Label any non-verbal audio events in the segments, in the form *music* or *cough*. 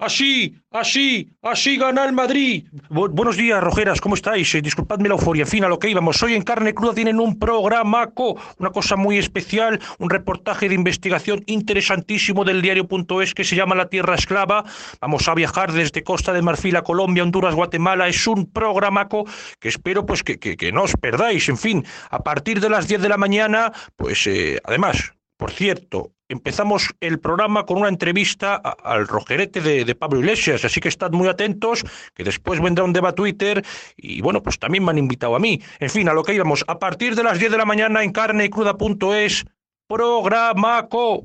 Así, así, así gana el Madrid. buenos días, Rojeras, ¿cómo estáis? Eh, disculpadme la euforia, en fin, a lo que íbamos. Hoy en Carne Cruda tienen un programaco, una cosa muy especial, un reportaje de investigación interesantísimo del diario.es que se llama La Tierra Esclava. Vamos a viajar desde Costa de Marfil a Colombia, Honduras, Guatemala. Es un programaco que espero pues que, que, no os perdáis. En fin, a partir de las 10 de la mañana, pues eh, además, por cierto, empezamos el programa con una entrevista al rojerete de, Pablo Iglesias, así que estad muy atentos, que después vendrá un debate Twitter y bueno, pues también me han invitado a mí. En fin, a lo que íbamos, a partir de las 10 de la mañana en carneycruda.es, programaco.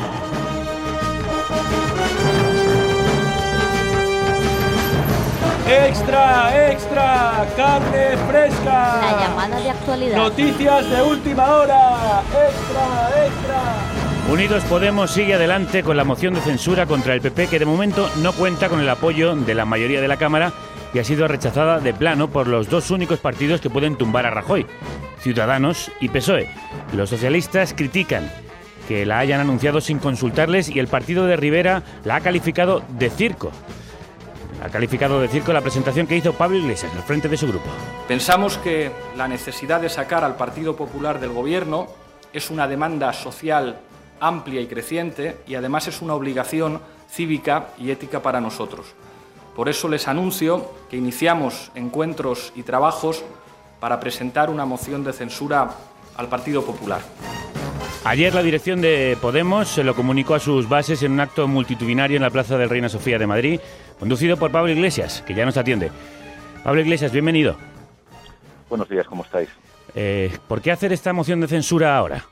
Extra, extra, carne fresca. La llamada de actualidad. Noticias de última hora. Extra, extra. Unidos Podemos sigue adelante con la moción de censura contra el PP que de momento no cuenta con el apoyo de la mayoría de la Cámara y ha sido rechazada de plano por los dos únicos partidos que pueden tumbar a Rajoy, Ciudadanos y PSOE. Los socialistas critican que la hayan anunciado sin consultarles y el partido de Rivera la ha calificado de circo ha calificado de circo la presentación que hizo Pablo Iglesias al frente de su grupo. Pensamos que la necesidad de sacar al Partido Popular del Gobierno es una demanda social amplia y creciente y además es una obligación cívica y ética para nosotros. Por eso les anuncio que iniciamos encuentros y trabajos para presentar una moción de censura al Partido Popular. Ayer la dirección de Podemos se lo comunicó a sus bases en un acto multitudinario en la Plaza del Reina Sofía de Madrid, conducido por Pablo Iglesias, que ya nos atiende. Pablo Iglesias, bienvenido. Buenos días, ¿cómo estáis? Eh, ¿Por qué hacer esta moción de censura ahora?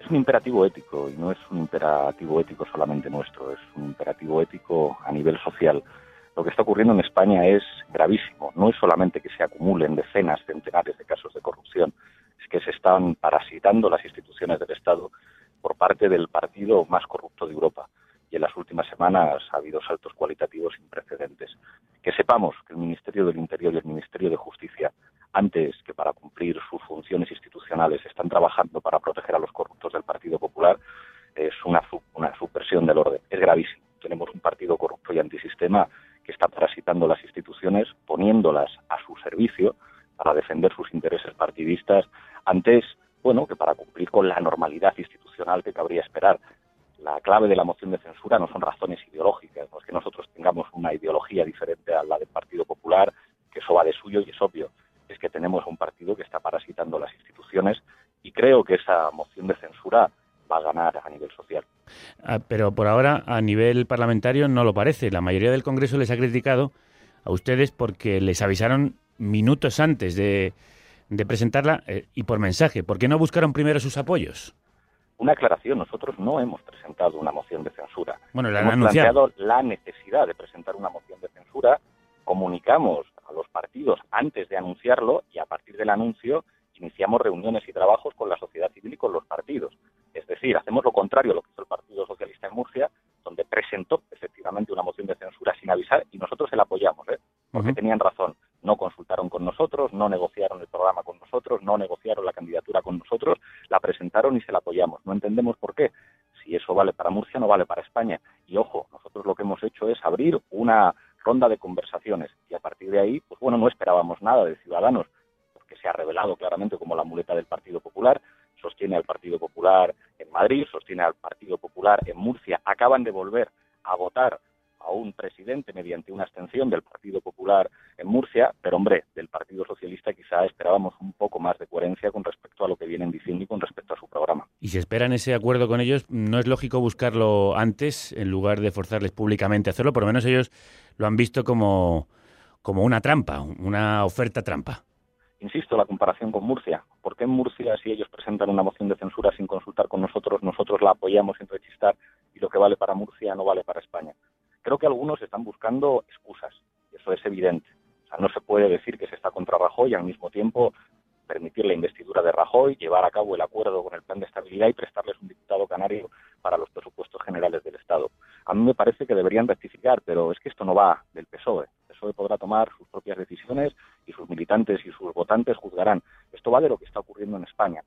Es un imperativo ético y no es un imperativo ético solamente nuestro, es un imperativo ético a nivel social. Lo que está ocurriendo en España es gravísimo. No es solamente que se acumulen decenas, centenares de casos de corrupción, que se están parasitando las instituciones del Estado por parte del partido más corrupto de Europa. Y en las últimas semanas ha habido saltos cualitativos sin precedentes. Que sepamos que el Ministerio del Interior y el Ministerio de Justicia, antes que para cumplir sus funciones institucionales, están trabajando para proteger a los corruptos del Partido Popular, es una, una subversión del orden. Es gravísimo. Tenemos un partido corrupto y antisistema que está parasitando las instituciones, poniéndolas a su servicio para defender sus intereses partidistas antes, bueno, que para cumplir con la normalidad institucional que cabría esperar. La clave de la moción de censura no son razones ideológicas, no es que nosotros tengamos una ideología diferente a la del Partido Popular, que eso va de suyo y es obvio, es que tenemos un partido que está parasitando las instituciones y creo que esa moción de censura va a ganar a nivel social. Ah, pero por ahora, a nivel parlamentario, no lo parece. La mayoría del Congreso les ha criticado a ustedes porque les avisaron minutos antes de, de presentarla eh, y por mensaje. ¿Por qué no buscaron primero sus apoyos? Una aclaración, nosotros no hemos presentado una moción de censura. Bueno, la hemos planteado la necesidad de presentar una moción de censura, comunicamos a los partidos antes de anunciarlo y a partir del anuncio iniciamos reuniones y trabajos con la sociedad civil y con los partidos. Es decir, hacemos lo contrario a lo que hizo el Partido Socialista en Murcia, donde presentó efectivamente una moción de censura sin avisar y nosotros se la apoyamos, ¿eh? porque tenían razón no consultaron con nosotros, no negociaron el programa con nosotros, no negociaron la candidatura con nosotros, la presentaron y se la apoyamos. No entendemos por qué. Si eso vale para Murcia, no vale para España. Y ojo, nosotros lo que hemos hecho es abrir una ronda de conversaciones y a partir de ahí, pues bueno, no esperábamos nada de Ciudadanos, se ha revelado claramente como la muleta del Partido Popular, sostiene al Partido Popular en Madrid, sostiene al Partido Popular en Murcia, acaban de volver a votar a un presidente mediante una abstención del Partido Popular en Murcia, pero hombre, del Partido Socialista quizá esperábamos un poco más de coherencia con respecto a lo que vienen diciendo y con respecto a su programa. Y si esperan ese acuerdo con ellos, ¿no es lógico buscarlo antes en lugar de forzarles públicamente a hacerlo? Por lo menos ellos lo han visto como, como una trampa, una oferta trampa. Insisto, la comparación con Murcia. ¿Por qué en Murcia, si ellos presentan una moción de censura sin consultar con nosotros, nosotros la apoyamos sin rechistar y lo que vale para Murcia no vale para España? Creo que algunos están buscando excusas, y eso es evidente. O sea, no se puede decir que se está contra Rajoy y al mismo tiempo permitir la investidura de Rajoy, llevar a cabo el acuerdo con el plan de estabilidad y prestarles un diputado canario para los presupuestos generales del Estado. A mí me parece que deberían rectificar, pero es que esto no va del PSOE. PSOE podrá tomar sus propias decisiones y sus militantes y sus votantes juzgarán. Esto va de lo que está ocurriendo en España.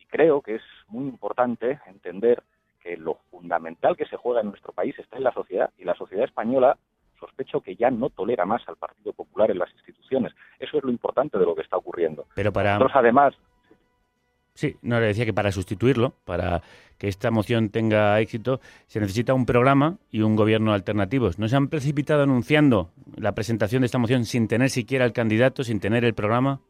Y creo que es muy importante entender que lo fundamental que se juega en nuestro país está en la sociedad y la sociedad española sospecho que ya no tolera más al Partido Popular en las instituciones. Eso es lo importante de lo que está ocurriendo. Pero para Nosotros, además, Sí, no le decía que para sustituirlo, para que esta moción tenga éxito, se necesita un programa y un gobierno alternativos. ¿No se han precipitado anunciando la presentación de esta moción sin tener siquiera el candidato, sin tener el programa?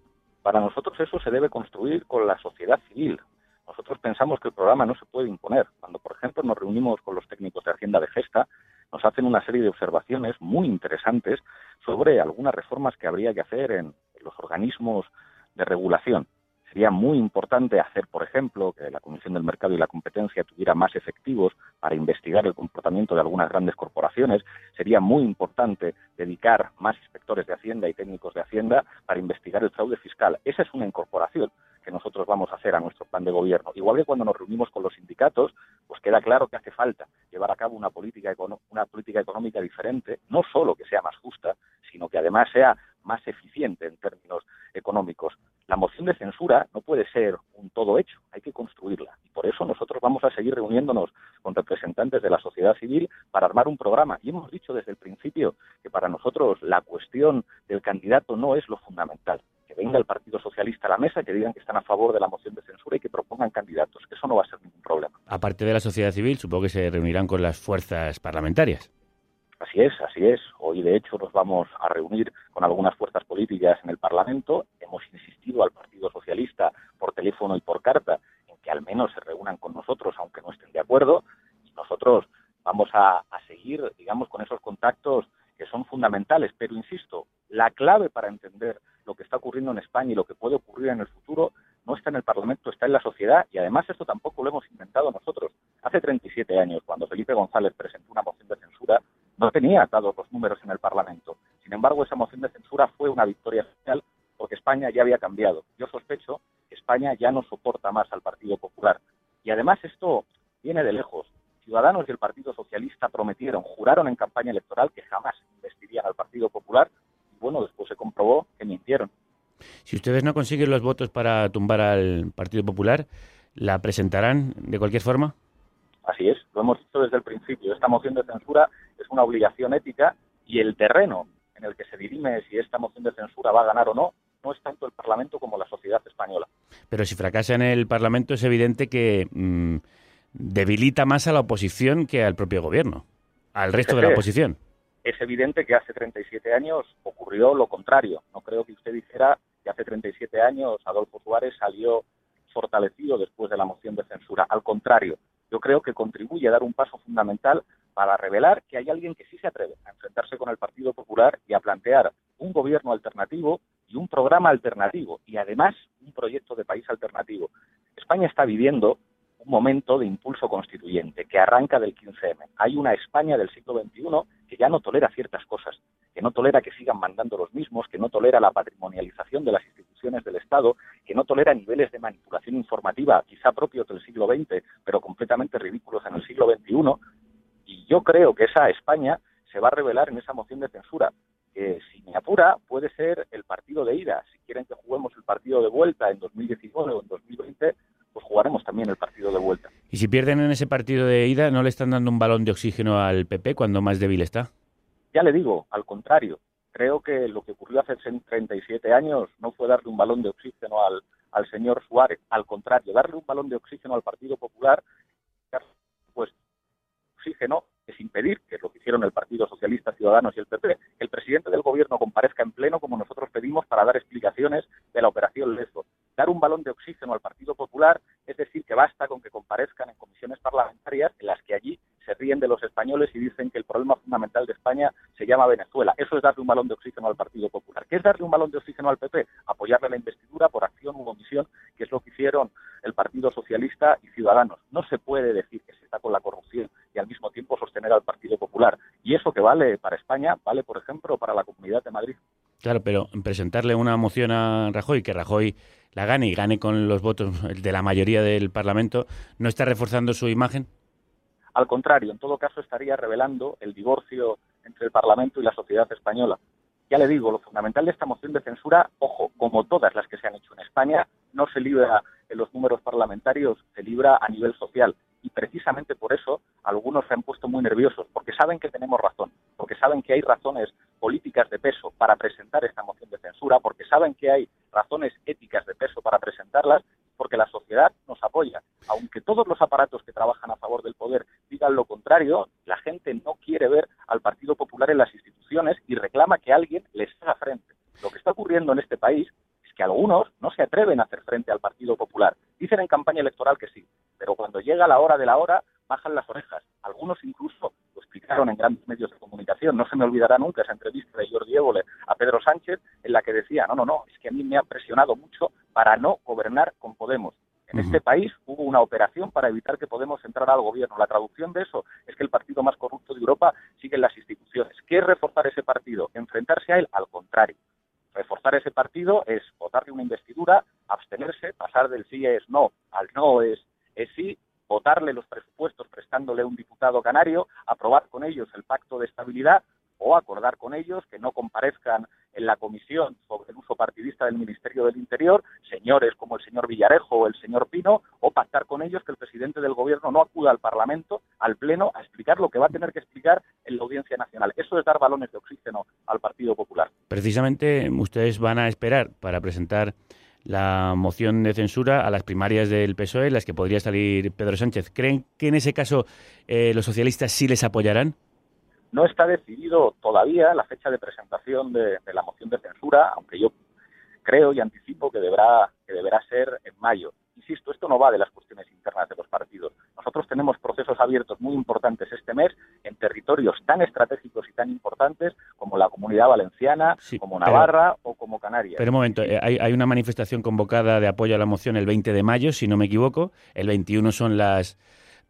Para nosotros eso se debe construir con la sociedad civil. Nosotros pensamos que el programa no se puede imponer. Cuando, por ejemplo, nos reunimos con los técnicos de Hacienda de Gesta, nos hacen una serie de observaciones muy interesantes sobre algunas reformas que habría que hacer en los organismos de regulación. Sería muy importante hacer, por ejemplo, que la Comisión del Mercado y la Competencia tuviera más efectivos para investigar el comportamiento de algunas grandes corporaciones. Sería muy importante dedicar más inspectores de Hacienda y técnicos de Hacienda para investigar el fraude fiscal. Esa es una incorporación que nosotros vamos a hacer a nuestro plan de gobierno. Igual que cuando nos reunimos con los sindicatos, pues queda claro que hace falta llevar a cabo una política, una política económica diferente, no solo que sea más justa, sino que además sea más eficiente en términos económicos. La moción de censura no puede ser un todo hecho, hay que construirla. Y por eso nosotros vamos a seguir reuniéndonos con representantes de la sociedad civil para armar un programa. Y hemos dicho desde el principio que para nosotros la cuestión del candidato no es lo fundamental. Que venga el Partido Socialista a la mesa, que digan que están a favor de la moción de censura y que propongan candidatos. Eso no va a ser ningún problema. Aparte de la sociedad civil, supongo que se reunirán con las fuerzas parlamentarias. Así es, así es. Hoy, de hecho, nos vamos a reunir con algunas fuerzas políticas en el Parlamento. Hemos insistido al Partido Socialista por teléfono y por carta en que al menos se reúnan con nosotros, aunque no estén de acuerdo. Y nosotros vamos a, a seguir, digamos, con esos contactos que son fundamentales. Pero, insisto, la clave para entender está ocurriendo en España y lo que puede ocurrir en el futuro no está en el Parlamento, está en la sociedad. Y además esto tampoco lo hemos inventado nosotros. Hace 37 años, cuando Felipe González presentó una moción de censura, no tenía dados los números en el Parlamento. Sin embargo, esa moción de censura fue una victoria social porque España ya había cambiado. Yo sospecho que España ya no soporta más al Partido Popular. Y además esto viene de lejos. Ciudadanos y el Partido Socialista prometieron, juraron en campaña electoral que jamás investirían al Partido Popular y bueno, después se comprobó. Si ustedes no consiguen los votos para tumbar al Partido Popular, ¿la presentarán de cualquier forma? Así es, lo hemos dicho desde el principio. Esta moción de censura es una obligación ética y el terreno en el que se dirime si esta moción de censura va a ganar o no no es tanto el Parlamento como la sociedad española. Pero si fracasa en el Parlamento es evidente que mmm, debilita más a la oposición que al propio gobierno, al resto de la oposición. Es evidente que hace 37 años ocurrió lo contrario. No creo que usted dijera que hace 37 años Adolfo Suárez salió fortalecido después de la moción de censura. Al contrario, yo creo que contribuye a dar un paso fundamental para revelar que hay alguien que sí se atreve a enfrentarse con el Partido Popular y a plantear un gobierno alternativo y un programa alternativo y además un proyecto de país alternativo. España está viviendo un momento de impulso constituyente que arranca del 15M. Hay una España del siglo XXI que ya no tolera ciertas cosas, que no tolera que sigan mandando los mismos, que no tolera la patrimonialización de las instituciones del Estado, que no tolera niveles de manipulación informativa quizá propios del siglo XX, pero completamente ridículos en el siglo XXI. Y yo creo que esa España se va a revelar en esa moción de censura, que si me apura puede ser el partido de ida. Si quieren que juguemos el partido de vuelta en 2019 o en 2020, pues jugaremos también el partido de vuelta. Y si pierden en ese partido de ida, ¿no le están dando un balón de oxígeno al PP cuando más débil está? Ya le digo, al contrario. Creo que lo que ocurrió hace 37 años no fue darle un balón de oxígeno al, al señor Suárez. Al contrario, darle un balón de oxígeno al Partido Popular pues oxígeno es impedir, que lo que hicieron el Partido Socialista, Ciudadanos y el PP, el presidente del gobierno comparezca en pleno como nosotros pedimos para dar explicaciones de la operación Lesbo. Dar un balón de oxígeno al Partido Popular es decir que basta con que comparezcan en comisiones parlamentarias en las que allí se ríen de los españoles y dicen que el problema fundamental de España se llama Venezuela. Eso es darle un balón de oxígeno al Partido Popular. ¿Qué es darle un balón de oxígeno al PP? Apoyarle la investidura por acción u omisión, que es lo que hicieron el Partido Socialista y Ciudadanos. No se puede decir que se está con la corrupción y al mismo tiempo sostener al Partido Popular. Y eso que vale para España, vale, por ejemplo, para la Comunidad de Madrid. Claro, pero presentarle una moción a Rajoy, que Rajoy la gane y gane con los votos de la mayoría del Parlamento, ¿no está reforzando su imagen? Al contrario, en todo caso estaría revelando el divorcio entre el Parlamento y la sociedad española. Ya le digo, lo fundamental de esta moción de censura, ojo, como todas las que se han hecho en España, no se libra en los números parlamentarios, se libra a nivel social. Y precisamente por eso algunos se han puesto muy nerviosos, porque saben que tenemos razón, porque saben que hay razones políticas de peso para presentar esta moción de censura, porque saben que hay razones éticas de peso para presentarlas, porque la sociedad nos apoya. Aunque todos los aparatos que trabajan a favor del poder digan lo contrario, la gente no quiere ver al Partido Popular en las instituciones y reclama que alguien les haga frente. Lo que está ocurriendo en este país que algunos no se atreven a hacer frente al Partido Popular. Dicen en campaña electoral que sí, pero cuando llega la hora de la hora bajan las orejas. Algunos incluso lo explicaron en grandes medios de comunicación. No se me olvidará nunca esa entrevista de Jordi Évole a Pedro Sánchez en la que decía, no, no, no, es que a mí me ha presionado mucho para no gobernar con Podemos. En este país hubo una operación para evitar que Podemos entrara al gobierno. La traducción de eso es que el partido más corrupto de Europa sigue en las instituciones. ¿Qué es reforzar ese partido? ¿Enfrentarse a él? Al contrario. Reforzar ese partido es votarle una investidura, abstenerse, pasar del sí es no al no es, es sí, votarle los presupuestos prestándole un diputado canario, aprobar con ellos el pacto de estabilidad o acordar con ellos que no comparezcan en la comisión sobre el uso partidista del Ministerio del Interior, señores como el señor Villarejo o el señor Pino, o pactar con ellos que el presidente del Gobierno no acuda al Parlamento, al Pleno, a explicar lo que va a tener que explicar en la Audiencia Nacional. Eso es dar balones de oxígeno al Partido Popular. Precisamente ustedes van a esperar para presentar la moción de censura a las primarias del PSOE, las que podría salir Pedro Sánchez. ¿Creen que en ese caso eh, los socialistas sí les apoyarán? No está decidido todavía la fecha de presentación de, de, la moción de censura, aunque yo creo y anticipo que deberá, que deberá ser en mayo. Insisto, esto no va de las cuestiones internas de los partidos. Nosotros tenemos procesos abiertos muy importantes este mes en territorios tan estratégicos y tan importantes como la Comunidad Valenciana, sí, como Navarra pero, o como Canarias. Pero un momento, eh, hay, hay una manifestación convocada de apoyo a la moción el 20 de mayo, si no me equivoco. El 21 son las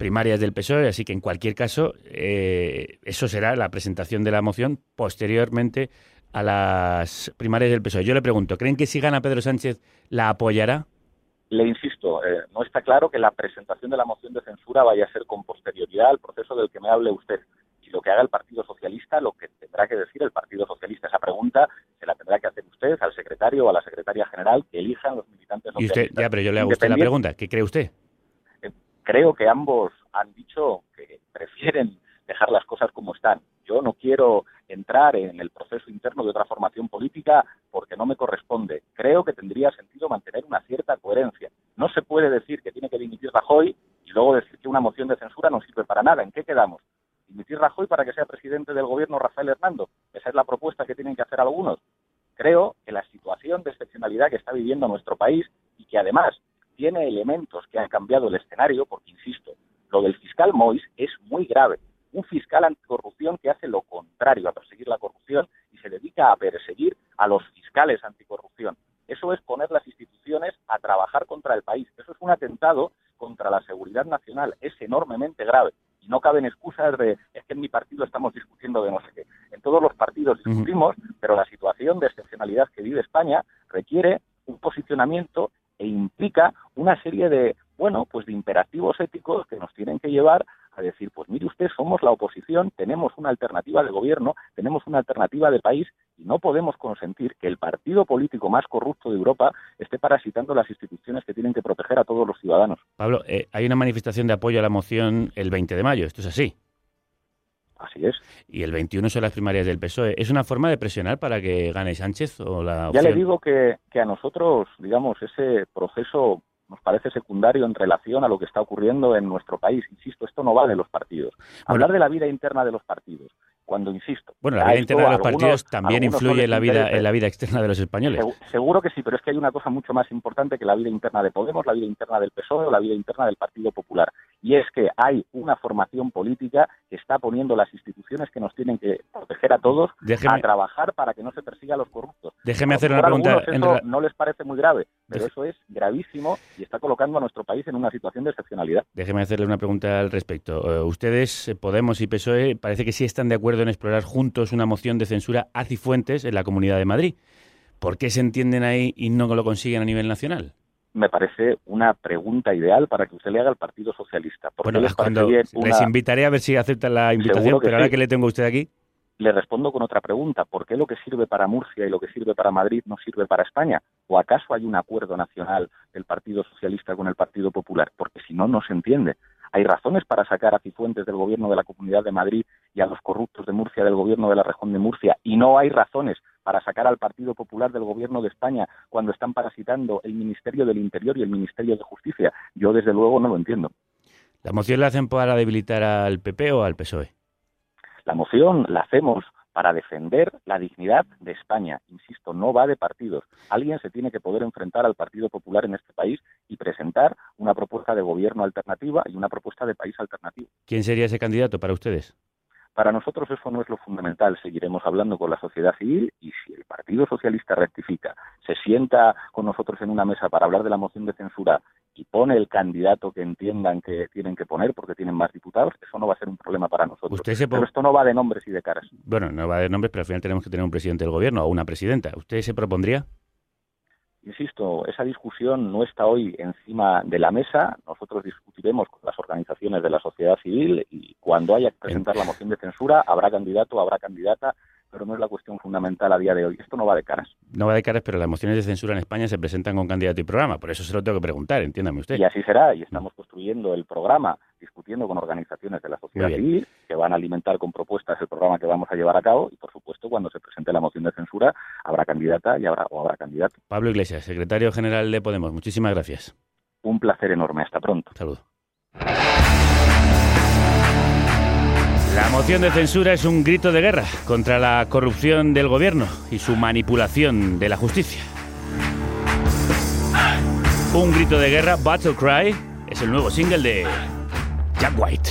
primarias del PSOE, así que en cualquier caso, eh, eso será la presentación de la moción posteriormente a las primarias del PSOE. Yo le pregunto, ¿creen que si gana Pedro Sánchez la apoyará? Le insisto, eh, no está claro que la presentación de la moción de censura vaya a ser con posterioridad al proceso del que me hable usted. Y lo que haga el Partido Socialista, lo que tendrá que decir el Partido Socialista, esa pregunta se la tendrá que hacer usted al secretario o a la secretaria general que elijan los militantes Y usted, ya, pero yo le hago a usted la pregunta, ¿qué cree usted? Creo que ambos han dicho que prefieren dejar las cosas como están. Yo no quiero entrar en el proceso interno de otra formación política porque no me corresponde. Creo que tendría sentido mantener una cierta coherencia. No se puede decir que tiene que dimitir Rajoy y luego decir que una moción de censura no sirve para nada. ¿En qué quedamos? ¿Dimitir Rajoy para que sea presidente del gobierno Rafael Hernando? Esa es la propuesta que tienen que hacer algunos. Creo que la situación de excepcionalidad que está viviendo nuestro país y que además tiene elementos que han cambiado el escenario, porque, insisto, lo del fiscal Mois es muy grave. Un fiscal anticorrupción que hace lo contrario a perseguir la corrupción y se dedica a perseguir a los fiscales anticorrupción. Eso es poner las instituciones a trabajar contra el país. Eso es un atentado contra la seguridad nacional. Es enormemente grave. Y no caben excusas de es que en mi partido estamos discutiendo de no sé qué. En todos los partidos discutimos, pero la situación de excepcionalidad que vive España requiere un posicionamiento e implica una serie de, bueno, pues de imperativos éticos que nos tienen que llevar a decir, pues mire usted, somos la oposición, tenemos una alternativa de gobierno, tenemos una alternativa de país y no podemos consentir que el partido político más corrupto de Europa esté parasitando las instituciones que tienen que proteger a todos los ciudadanos. Pablo, eh, hay una manifestación de apoyo a la moción el 20 de mayo, ¿esto es así? Así es. Y el 21 son las primarias del PSOE. ¿Es una forma de presionar para que gane Sánchez o la opción? Ya le digo que, que a nosotros, digamos, ese proceso nos parece secundario en relación a lo que está ocurriendo en nuestro país. Insisto, esto no va de los partidos. Hablar de la vida interna de los partidos, cuando insisto. Bueno, la vida interna de los partidos también influye en la vida en la vida externa de los españoles. Seguro que sí, pero es que hay una cosa mucho más importante que la vida interna de Podemos, la vida interna del PSOE o la vida interna del Partido Popular. Y es que hay una formación política que está poniendo las instituciones que nos tienen que proteger a todos a trabajar para que no se persiga a los corruptos. Déjeme hacer una pregunta. Eso no les parece muy grave, pero eso es gravísimo y está colocando a nuestro país en una situación de excepcionalidad. Déjeme hacerle una pregunta al respecto. Eh, ustedes, eh, Podemos y PSOE, parece que sí están de acuerdo en explorar juntos una moción de censura a Cifuentes en la Comunidad de Madrid. ¿Por qué se entienden ahí y no lo consiguen a nivel nacional? Me parece una pregunta ideal para que usted le haga al Partido Socialista. Bueno, les, cuando les invitaré a ver si aceptan la invitación, pero ahora que le tengo a usted aquí. Le respondo con otra pregunta. ¿Por qué lo que sirve para Murcia y lo que sirve para Madrid no sirve para España? ¿O acaso hay un acuerdo nacional del Partido Socialista con el Partido Popular? Porque si no, no se entiende. Hay razones para sacar a Cifuentes del gobierno de la Comunidad de Madrid y a los corruptos de Murcia del gobierno de la región de Murcia. Y no hay razones para sacar al Partido Popular del gobierno de España cuando están parasitando el Ministerio del Interior y el Ministerio de Justicia. Yo, desde luego, no lo entiendo. ¿La moción la hacen para debilitar al PP o al PSOE? La moción la hacemos para defender la dignidad de España. Insisto, no va de partidos. Alguien se tiene que poder enfrentar al Partido Popular en este país y presentar una propuesta de gobierno alternativa y una propuesta de país alternativo. ¿Quién sería ese candidato para ustedes? Para nosotros eso no es lo fundamental. Seguiremos hablando con la sociedad civil y si el Partido Socialista rectifica, se sienta con nosotros en una mesa para hablar de la moción de censura y pone el candidato que entiendan que tienen que poner porque tienen más diputados, eso no va a ser un problema para nosotros. Pero esto no va de nombres y de caras. Bueno, no va de nombres, pero al final tenemos que tener un presidente del gobierno o una presidenta. ¿Usted se propondría? Insisto, esa discusión no está hoy encima de la mesa. Nosotros discutiremos con las organizaciones de la sociedad civil y cuando haya que presentar la moción de censura habrá candidato, habrá candidata pero no es la cuestión fundamental a día de hoy. Esto no va de caras. No va de caras, pero las mociones de censura en España se presentan con candidato y programa. Por eso se lo tengo que preguntar, entiéndame usted. Y así será, y estamos construyendo el programa, discutiendo con organizaciones de la sociedad civil que van a alimentar con propuestas el programa que vamos a llevar a cabo y, por supuesto, cuando se presente la moción de censura, habrá candidata y habrá, o habrá candidato. Pablo Iglesias, secretario general de Podemos, muchísimas gracias. Un placer enorme. Hasta pronto. Saludos. La moción de censura es un grito de guerra contra la corrupción del gobierno y su manipulación de la justicia. Un grito de guerra, Battle Cry, es el nuevo single de Jack White.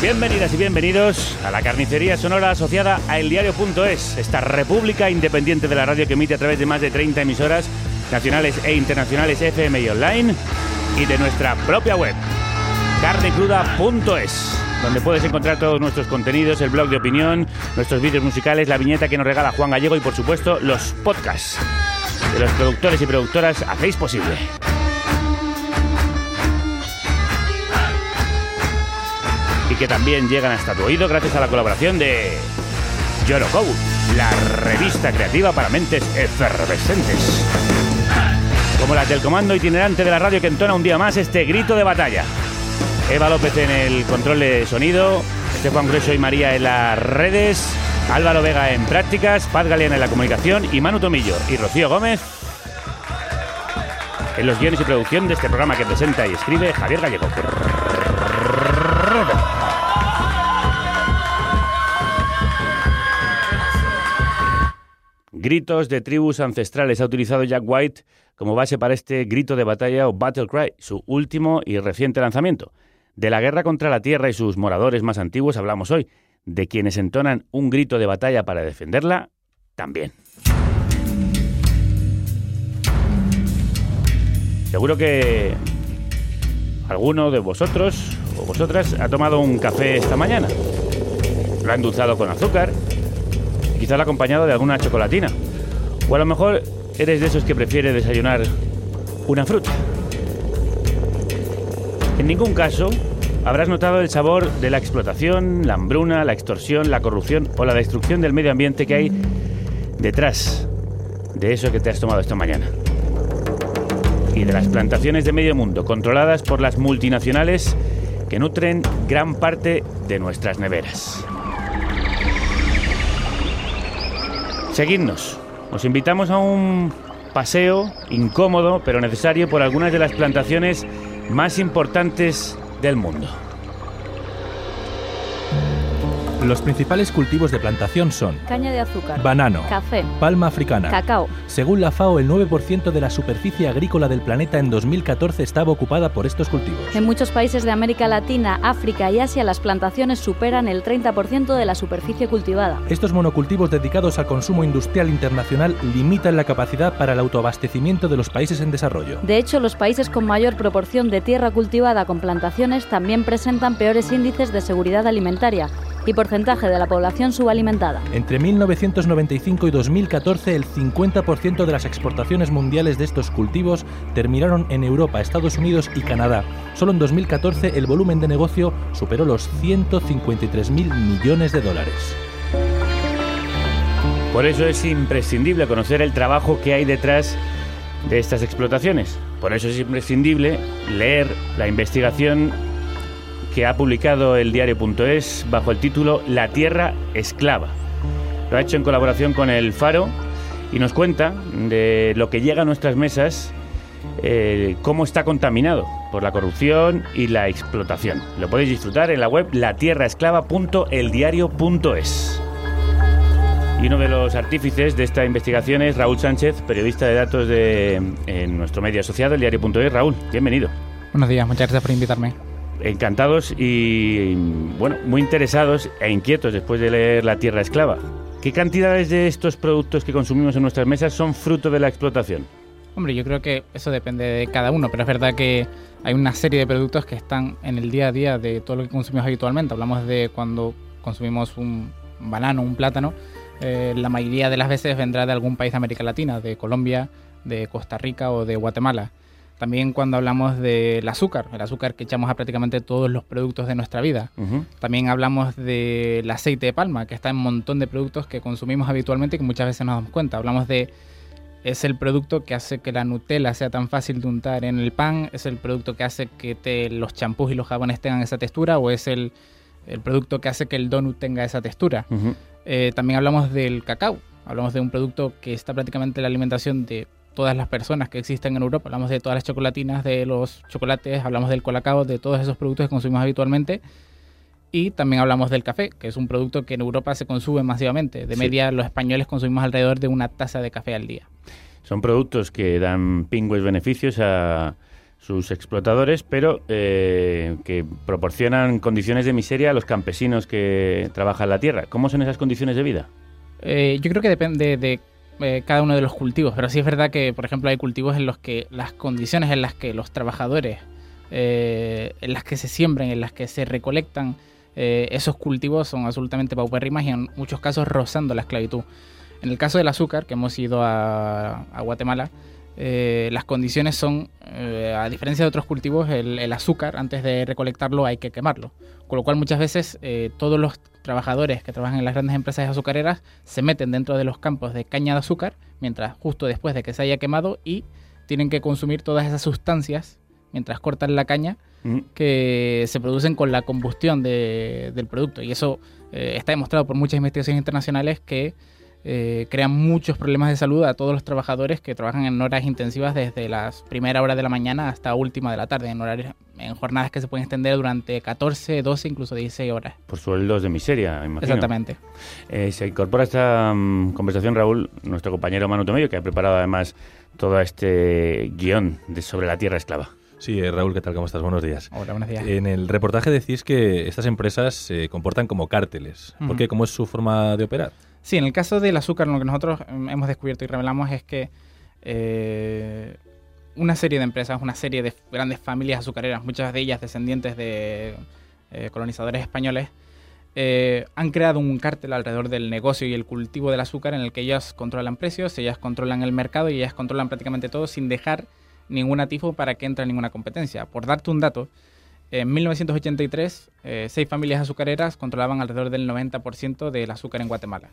Bienvenidas y bienvenidos a la carnicería sonora asociada a eldiario.es, esta república independiente de la radio que emite a través de más de 30 emisoras nacionales e internacionales FM y online y de nuestra propia web, carnecruda.es, donde puedes encontrar todos nuestros contenidos, el blog de opinión, nuestros vídeos musicales, la viñeta que nos regala Juan Gallego y por supuesto los podcasts de los productores y productoras hacéis posible. Que también llegan hasta tu oído gracias a la colaboración de Yorokou, la revista creativa para mentes efervescentes. Como las del comando itinerante de la radio que entona un día más este grito de batalla. Eva López en el control de sonido, Estefan Grueso y María en las redes, Álvaro Vega en prácticas, Paz Galeana en la comunicación y Manu Tomillo y Rocío Gómez en los guiones y producción de este programa que presenta y escribe Javier Gallego. Gritos de tribus ancestrales ha utilizado Jack White como base para este grito de batalla o Battle Cry, su último y reciente lanzamiento. De la guerra contra la tierra y sus moradores más antiguos hablamos hoy. De quienes entonan un grito de batalla para defenderla, también. Seguro que alguno de vosotros o vosotras ha tomado un café esta mañana. Lo ha endulzado con azúcar, quizá lo ha acompañado de alguna chocolatina. O a lo mejor eres de esos que prefiere desayunar una fruta. En ningún caso habrás notado el sabor de la explotación, la hambruna, la extorsión, la corrupción o la destrucción del medio ambiente que hay detrás de eso que te has tomado esta mañana. Y de las plantaciones de medio mundo controladas por las multinacionales que nutren gran parte de nuestras neveras. Seguidnos. Os invitamos a un paseo incómodo pero necesario por algunas de las plantaciones más importantes del mundo. Los principales cultivos de plantación son caña de azúcar, banano, café, palma africana, cacao. Según la FAO, el 9% de la superficie agrícola del planeta en 2014 estaba ocupada por estos cultivos. En muchos países de América Latina, África y Asia las plantaciones superan el 30% de la superficie cultivada. Estos monocultivos dedicados al consumo industrial internacional limitan la capacidad para el autoabastecimiento de los países en desarrollo. De hecho, los países con mayor proporción de tierra cultivada con plantaciones también presentan peores índices de seguridad alimentaria y porcentaje de la población subalimentada. Entre 1995 y 2014, el 50% de las exportaciones mundiales de estos cultivos terminaron en Europa, Estados Unidos y Canadá. Solo en 2014 el volumen de negocio superó los 153.000 millones de dólares. Por eso es imprescindible conocer el trabajo que hay detrás de estas explotaciones. Por eso es imprescindible leer la investigación que ha publicado el diario.es bajo el título La Tierra Esclava. Lo ha hecho en colaboración con el Faro y nos cuenta de lo que llega a nuestras mesas, eh, cómo está contaminado por la corrupción y la explotación. Lo podéis disfrutar en la web latierraesclava.eldiario.es. Y uno de los artífices de esta investigación es Raúl Sánchez, periodista de datos de en nuestro medio asociado, el diario.es. Raúl, bienvenido. Buenos días, muchas gracias por invitarme. Encantados y, bueno, muy interesados e inquietos después de leer La Tierra Esclava. ¿Qué cantidades de estos productos que consumimos en nuestras mesas son fruto de la explotación? Hombre, yo creo que eso depende de cada uno, pero es verdad que hay una serie de productos que están en el día a día de todo lo que consumimos habitualmente. Hablamos de cuando consumimos un banano, un plátano, eh, la mayoría de las veces vendrá de algún país de América Latina, de Colombia, de Costa Rica o de Guatemala. También cuando hablamos del azúcar, el azúcar que echamos a prácticamente todos los productos de nuestra vida. También hablamos del aceite de palma, que está en un montón de productos que consumimos habitualmente y que muchas veces nos damos cuenta. Hablamos de es el producto que hace que la Nutella sea tan fácil de untar en el pan, es el producto que hace que te, los champús y los jabones tengan esa textura o es el, el producto que hace que el donut tenga esa textura. Eh, también hablamos del cacao, hablamos de un producto que está prácticamente en la alimentación de todas las personas que existen en Europa. Hablamos de todas las chocolatinas, de los chocolates, hablamos del colacao, de todos esos productos que consumimos habitualmente. Y también hablamos del café, que es un producto que en Europa se consume masivamente. De media, los españoles consumimos alrededor de una taza de café al día. Son productos que dan pingües beneficios a sus explotadores, pero eh, que proporcionan condiciones de miseria a los campesinos que trabajan la tierra. ¿Cómo son esas condiciones de vida? Eh, yo creo que depende de eh, cada uno de los cultivos, pero sí es verdad que, por ejemplo, hay cultivos en los que las condiciones en las que los trabajadores, en las que se siembran, en las que se recolectan esos cultivos son absolutamente paupérrimas y en muchos casos rozando la esclavitud. En el caso del azúcar, que hemos ido a, Guatemala, eh, las condiciones son, eh, a diferencia de otros cultivos, el, azúcar, antes de recolectarlo hay que quemarlo. Con lo cual muchas veces eh, todos los trabajadores que trabajan en las grandes empresas azucareras se meten dentro de los campos de caña de azúcar, mientras justo después de que se haya quemado y tienen que consumir todas esas sustancias mientras cortan la caña mm. que se producen con la combustión del producto. Y eso está demostrado por muchas investigaciones internacionales que eh, crean muchos problemas de salud a todos los trabajadores que trabajan en horas intensivas desde las primeras horas de la mañana hasta última de la tarde, en horarios, en jornadas que se pueden extender durante 14, 12, incluso 16 horas. Por sueldos de miseria, imagino. Exactamente. Eh, se incorpora a esta mm, conversación Raúl, nuestro compañero Manu Tomello, que ha preparado además todo este guion de sobre la tierra esclava. Sí, eh, Raúl, ¿qué tal? ¿Cómo estás? Buenos días. Hola, buenos días. En el reportaje decís que estas empresas se comportan como cárteles. ¿Por qué? ¿Cómo es su forma de operar? Sí, en el caso del azúcar, lo que nosotros hemos descubierto y revelamos es que eh, una serie de empresas, una serie de grandes familias azucareras, muchas de ellas descendientes de eh, colonizadores españoles, eh, han creado un cártel alrededor del negocio y el cultivo del azúcar en el que ellas controlan precios, ellas controlan el mercado y ellas controlan prácticamente todo sin dejar ningún atifo para que entre ninguna competencia. Por darte un dato, en 1983, eh, seis familias azucareras controlaban alrededor del 90% del azúcar en Guatemala.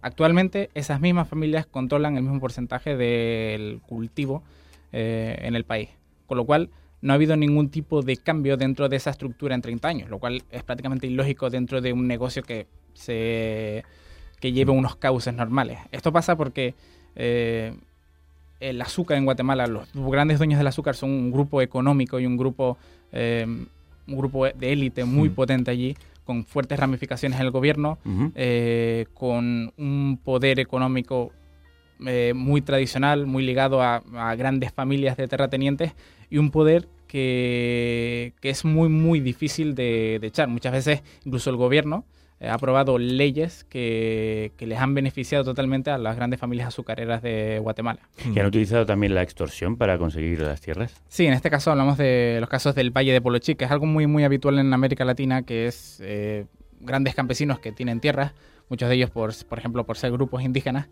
Actualmente, esas mismas familias controlan el mismo porcentaje del cultivo eh, en el país. Con lo cual, no ha habido ningún tipo de cambio dentro de esa estructura en 30 años, lo cual es prácticamente ilógico dentro de un negocio que, se, que lleve unos cauces normales. Esto pasa porque eh, el azúcar en Guatemala, los grandes dueños del azúcar son un grupo económico y un grupo, eh, un grupo de élite muy potente allí, con fuertes ramificaciones en el gobierno, eh, con un poder económico eh, muy tradicional, muy ligado a, a, grandes familias de terratenientes y un poder que, que es muy, muy difícil de, de, echar. Muchas veces incluso el gobierno ha aprobado leyes que, que, les han beneficiado totalmente a las grandes familias azucareras de Guatemala. ¿Y han utilizado también la extorsión para conseguir las tierras? Sí, en este caso hablamos de los casos del Valle de Polochi, que es algo muy, muy habitual en América Latina, que es eh, grandes campesinos que tienen tierras, muchos de ellos, por, por ejemplo, por ser grupos indígenas,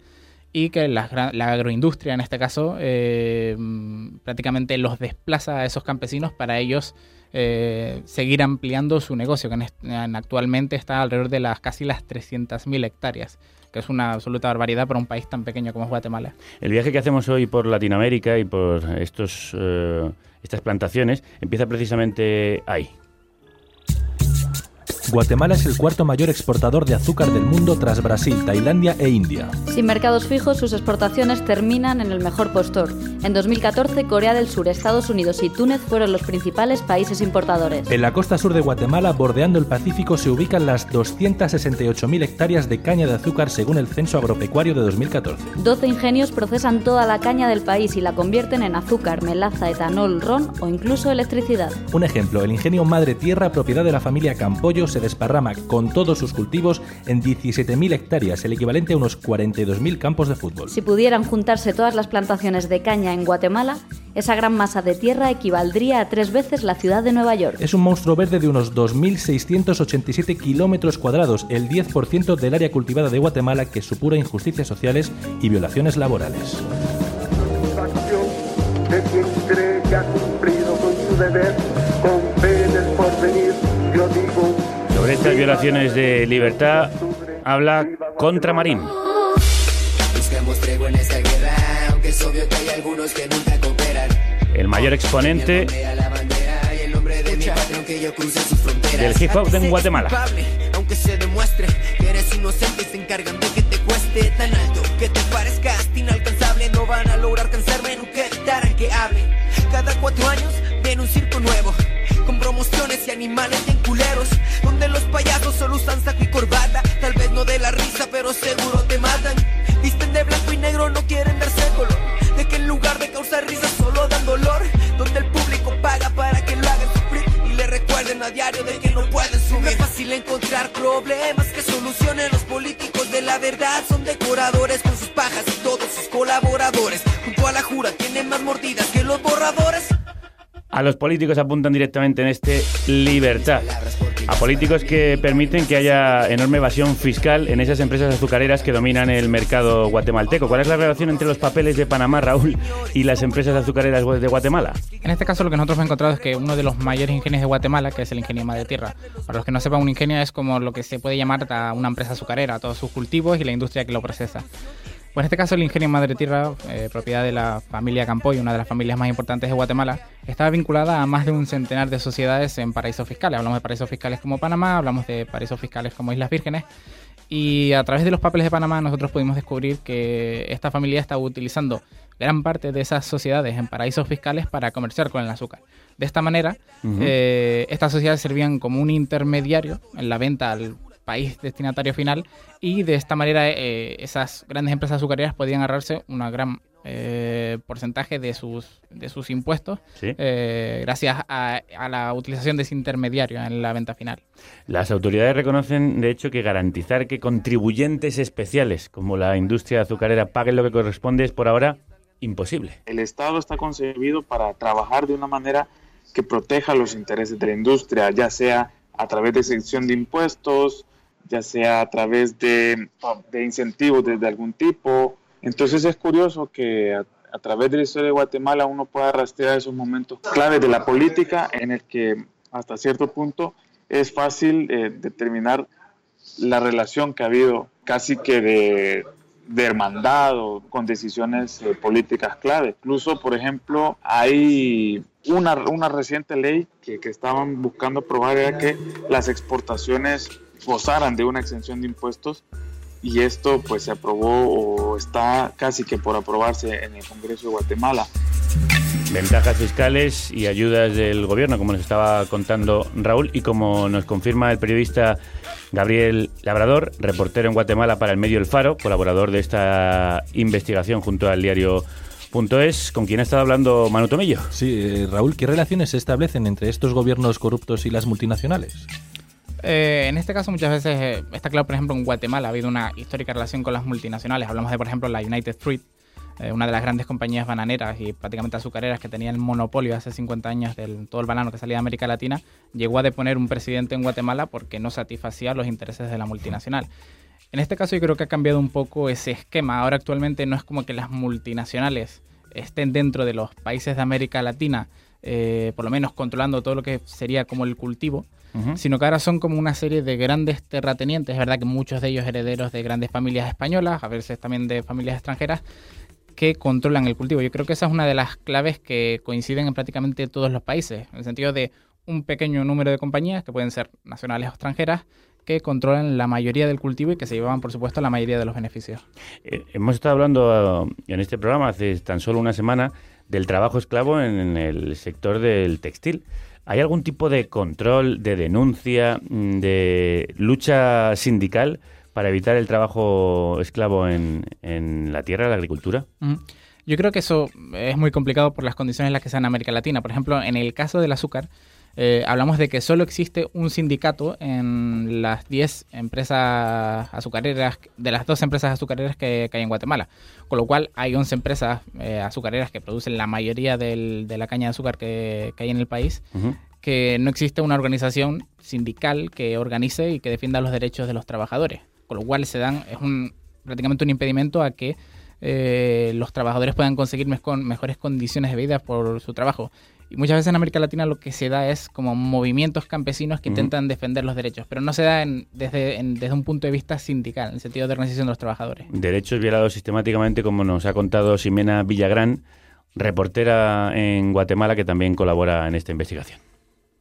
y que la, la, agroindustria en este caso eh, prácticamente los desplaza a esos campesinos para ellos eh, seguir ampliando su negocio, que en, en actualmente está alrededor de las casi las 300.000 hectáreas que es una absoluta barbaridad para un país tan pequeño como es Guatemala. El viaje que hacemos hoy por Latinoamérica y por estos, eh, estas plantaciones empieza precisamente ahí, Guatemala es el cuarto mayor exportador de azúcar del mundo tras Brasil, Tailandia e India. Sin mercados fijos, sus exportaciones terminan en el mejor postor. En 2014, Corea del Sur, Estados Unidos y Túnez fueron los principales países importadores. En la costa sur de Guatemala, bordeando el Pacífico, se ubican las 268.000 hectáreas de caña de azúcar según el Censo Agropecuario de 2014. 12 ingenios procesan toda la caña del país y la convierten en azúcar, melaza, etanol, ron o incluso electricidad. Un ejemplo, el ingenio Madre Tierra, propiedad de la familia Campollo, se desparrama con todos sus cultivos en 17.000 hectáreas, el equivalente a unos 42.000 campos de fútbol. Si pudieran juntarse todas las plantaciones de caña en Guatemala, esa gran masa de tierra equivaldría a tres veces la ciudad de Nueva York. Es un monstruo verde de unos 2.687 kilómetros cuadrados, el 10% del área cultivada de Guatemala que supura injusticias sociales y violaciones laborales. De quien cree que ha cumplido con su deber, estas violaciones de libertad habla Contramarín. El mayor exponente del hip hop en Guatemala. Aunque se demuestre que eres inocente y se encargan de que te cueste tan alto que te parezcas inalcanzable, no van a lograr cansarme, nunca evitarán que hable. Cada cuatro años viene un circo nuevo con promociones y animales bien culeros, donde los payasos solo usan saco y corbata, tal vez no de la risa, pero seguro te matan. Visten de blanco y negro, no quieren darse color, de que en lugar de causar risa solo dan dolor, donde el público paga para que lo hagan sufrir y le recuerden a diario de que no pueden subir. Es fácil encontrar problemas que solucionen los políticos de la verdad, son decoradores con sus pajas y todos sus colaboradores, junto a la jura tienen más mordidas que los borradores. A los políticos apuntan directamente en este libertad. A políticos que permiten que haya enorme evasión fiscal en esas empresas azucareras que dominan el mercado guatemalteco. ¿Cuál es la relación entre los papeles de Panamá, Raúl, y las empresas azucareras de Guatemala? En este caso lo que nosotros hemos encontrado es que uno de los mayores ingenios de Guatemala, que es el ingenio Madre Tierra, para los que no sepan, un ingenio es como lo que se puede llamar una empresa azucarera, todos sus cultivos y la industria que lo procesa. Pues en este caso el ingenio Madre Tierra, eh, propiedad de la familia Campoy, una de las familias más importantes de Guatemala, estaba vinculada a más de un centenar de sociedades en paraísos fiscales. Hablamos de paraísos fiscales como Panamá, hablamos de paraísos fiscales como Islas Vírgenes. Y a través de los papeles de Panamá nosotros pudimos descubrir que esta familia estaba utilizando gran parte de esas sociedades en paraísos fiscales para comerciar con el azúcar. De esta manera, uh -huh. eh, estas sociedades servían como un intermediario en la venta al país destinatario final y de esta manera eh, esas grandes empresas azucareras podían agarrarse una gran eh, porcentaje de sus, de sus impuestos ¿Sí? eh, gracias a, a, la utilización de ese intermediario en la venta final. Las autoridades reconocen, de hecho, que garantizar que contribuyentes especiales como la industria azucarera paguen lo que corresponde es por ahora imposible. El Estado está concebido para trabajar de una manera que proteja los intereses de la industria, ya sea a través de exención de impuestos, ya sea a través de, de incentivos de, de, algún tipo. Entonces es curioso que a, a, través de la historia de Guatemala uno pueda rastrear esos momentos claves de la política en el que hasta cierto punto es fácil eh, determinar la relación que ha habido casi que de, de hermandad o con decisiones eh, políticas clave. Incluso, por ejemplo, hay una, una reciente ley que, que estaban buscando aprobar era que las exportaciones gozaran de una exención de impuestos y esto pues se aprobó o está casi que por aprobarse en el Congreso de Guatemala. Ventajas fiscales y ayudas del gobierno, como nos estaba contando Raúl y como nos confirma el periodista Gabriel Labrador, reportero en Guatemala para el medio El Faro, colaborador de esta investigación junto al diario es con quien ha estado hablando Manu Tomillo. Sí, eh, Raúl, ¿qué relaciones se establecen entre estos gobiernos corruptos y las multinacionales? Eh, en este caso muchas veces eh, está claro, por ejemplo, en Guatemala ha habido una histórica relación con las multinacionales. Hablamos de, por ejemplo, la United Fruit, eh, una de las grandes compañías bananeras y prácticamente azucareras que tenía el monopolio hace 50 años del todo el banano que salía de América Latina, llegó a deponer un presidente en Guatemala porque no satisfacía los intereses de la multinacional. En este caso yo creo que ha cambiado un poco ese esquema. Ahora actualmente no es como que las multinacionales estén dentro de los países de América Latina, eh, por lo menos controlando todo lo que sería como el cultivo, uh -huh. sino que ahora son como una serie de grandes terratenientes, es verdad que muchos de ellos herederos de grandes familias españolas, a veces también de familias extranjeras, que controlan el cultivo. Yo creo que esa es una de las claves que coinciden en prácticamente todos los países, en el sentido de un pequeño número de compañías, que pueden ser nacionales o extranjeras, que controlan la mayoría del cultivo y que se llevaban, por supuesto, la mayoría de los beneficios. Eh, hemos estado hablando uh, en este programa hace tan solo una semana del trabajo esclavo en el sector del textil. ¿Hay algún tipo de control, de denuncia, mm, de lucha sindical para evitar el trabajo esclavo en, la tierra, la agricultura? Mm. Yo creo que eso es muy complicado por las condiciones en las que se en América Latina. Por ejemplo, en el caso del azúcar, eh, hablamos de que solo existe un sindicato en las 10 empresas azucareras, de las dos empresas azucareras que, que, hay en Guatemala. Con lo cual hay 11 empresas eh, azucareras que producen la mayoría del, de la caña de azúcar que, que hay en el país. Uh -huh. que no existe una organización sindical que organice y que defienda los derechos de los trabajadores. Con lo cual se dan, es un, prácticamente un impedimento a que eh, los trabajadores puedan conseguir mejores condiciones de vida por su trabajo. Y muchas veces en América Latina lo que se da es como movimientos campesinos que uh -huh. intentan defender los derechos, pero no se da en, desde, en, desde un punto de vista sindical, en el sentido de organización de los trabajadores. Derechos violados sistemáticamente, como nos ha contado Ximena Villagrán, reportera en Guatemala que también colabora en esta investigación.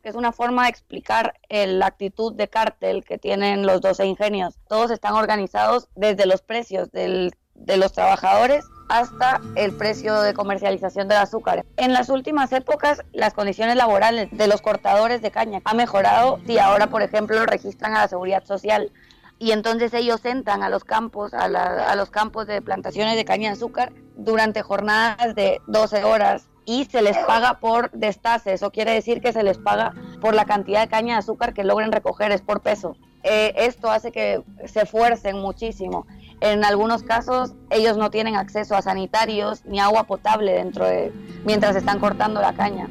Es una forma de explicar la actitud de cártel que tienen los 12 ingenios. Todos están organizados desde los precios del, de los trabajadores hasta el precio de comercialización del azúcar. En las últimas épocas, las condiciones laborales de los cortadores de caña han mejorado y ahora, por ejemplo, registran a la seguridad social y entonces ellos entran a los campos, a, la, los campos de plantaciones de caña de azúcar durante jornadas de 12 horas y se les paga por destace, eso quiere decir que se les paga por la cantidad de caña de azúcar que logren recoger, es por peso. Eh, esto hace que se esfuercen muchísimo. En algunos casos ellos no tienen acceso a sanitarios ni agua potable dentro de mientras están cortando la caña.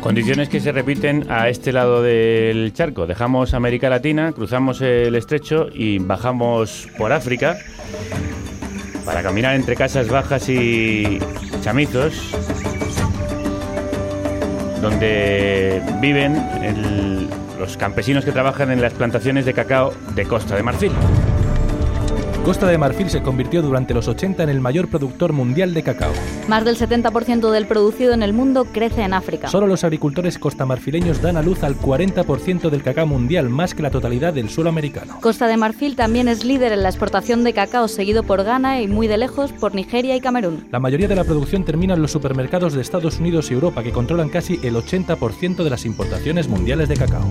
Condiciones que se repiten a este lado del charco. Dejamos América Latina, cruzamos el estrecho y bajamos por África para caminar entre casas bajas y chamizos, donde viven los campesinos que trabajan en las plantaciones de cacao de Costa de Marfil. Costa de Marfil se convirtió durante los 80 en el mayor productor mundial de cacao. Más del 70% del producido en el mundo crece en África. Solo los agricultores costamarfileños dan a luz al 40% del cacao mundial, más que la totalidad del suelo americano. Costa de Marfil también es líder en la exportación de cacao, seguido por Ghana y muy de lejos por Nigeria y Camerún. La mayoría de la producción termina en los supermercados de Estados Unidos y Europa, que controlan casi el 80% de las importaciones mundiales de cacao.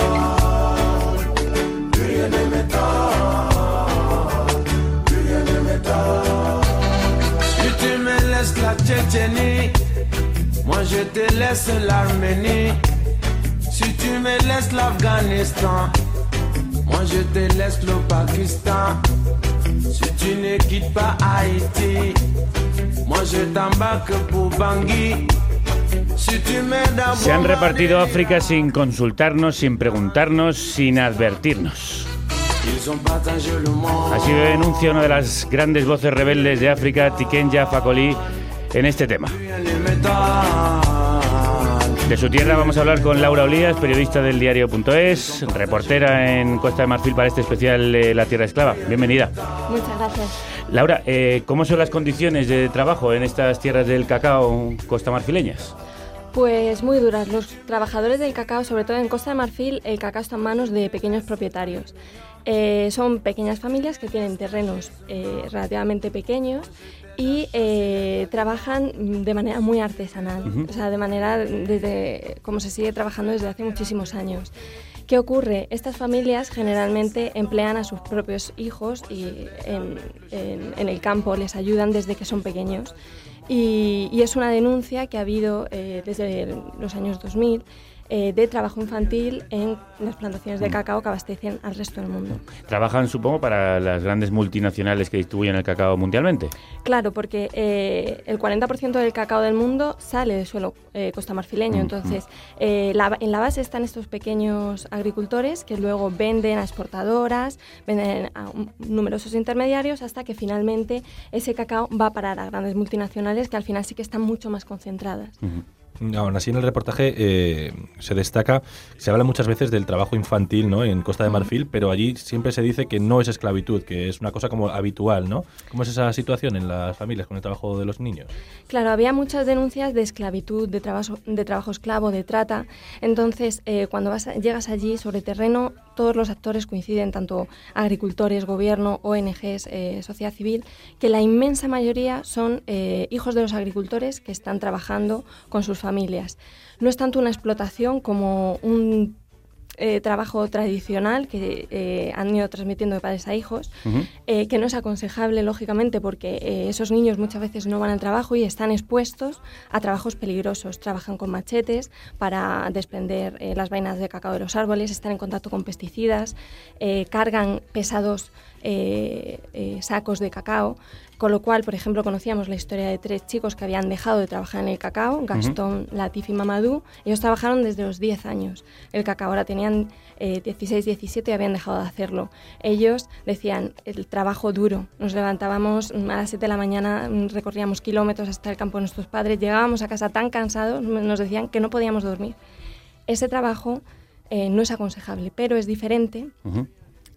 Tchétchénie, moi je te laisse l'Arménie. Si tu me laisses l'Afghanistan, moi je te laisse le Pakistan. Si tu ne quittes pas Haïti, moi je t'embarque pour Bangui. Se han repartido África sin consultarnos, sin preguntarnos, sin advertirnos. Así denuncia una de las grandes voces rebeldes de África, Tikenja Fakoly, en este tema. De su tierra vamos a hablar con Laura Olías, periodista del diario.es, reportera en Costa de Marfil para este especial eh, La Tierra Esclava. Bienvenida. Muchas gracias. Laura, eh, ¿cómo son las condiciones de trabajo en estas tierras del cacao costamarfileñas? Pues muy duras. Los trabajadores del cacao, sobre todo en Costa de Marfil, el cacao está en manos de pequeños propietarios. Eh, son pequeñas familias que tienen terrenos eh, relativamente pequeños y eh, trabajan de manera muy artesanal, o sea, de manera desde como se sigue trabajando desde hace muchísimos años. ¿Qué ocurre? Estas familias generalmente emplean a sus propios hijos y en, en- en el campo les ayudan desde que son pequeños. Y, y es una denuncia que ha habido eh, desde los años 2000 eh, de trabajo infantil en las plantaciones de cacao que abastecen al resto del mundo. Trabajan, supongo, para las grandes multinacionales que distribuyen el cacao mundialmente. Claro, porque eh, el 40% del cacao del mundo sale del suelo eh, costamarfileño. Mm, Entonces, eh, la- en la base están estos pequeños agricultores que luego venden a exportadoras, venden a un- numerosos intermediarios, hasta que finalmente ese cacao va a parar a grandes multinacionales que al final sí que están mucho más concentradas. Aún así, en el reportaje eh, se destaca, se habla muchas veces del trabajo infantil ¿no? en Costa de Marfil, pero allí siempre se dice que no es esclavitud, que es una cosa como habitual. ¿no? ¿Cómo es esa situación en las familias con el trabajo de los niños? Claro, había muchas denuncias de esclavitud, de trabajo, de trabajo esclavo, de trata. Entonces, eh, cuando vas a- llegas allí sobre terreno, todos los actores coinciden, tanto agricultores, gobierno, ONGs, eh, sociedad civil, que la inmensa mayoría son eh, hijos de los agricultores que están trabajando con sus familias. No es tanto una explotación como un eh, trabajo tradicional que eh, han ido transmitiendo de padres a hijos, eh, que no es aconsejable, lógicamente, porque esos niños muchas veces no van al trabajo y están expuestos a trabajos peligrosos. Trabajan con machetes para desprender las vainas de cacao de los árboles, están en contacto con pesticidas, cargan pesados sacos de cacao. Con lo cual, por ejemplo, conocíamos la historia de tres chicos que habían dejado de trabajar en el cacao, Gastón, Latif y Mamadou. Ellos trabajaron desde los 10 años. El cacao ahora tenían eh, 16, 17 y habían dejado de hacerlo. Ellos decían el trabajo duro. Nos levantábamos mm, a las 7 de la mañana, mm, recorríamos kilómetros hasta el campo de nuestros padres, llegábamos a casa tan cansados, m- nos decían que no podíamos dormir. Ese trabajo eh, no es aconsejable, pero es diferente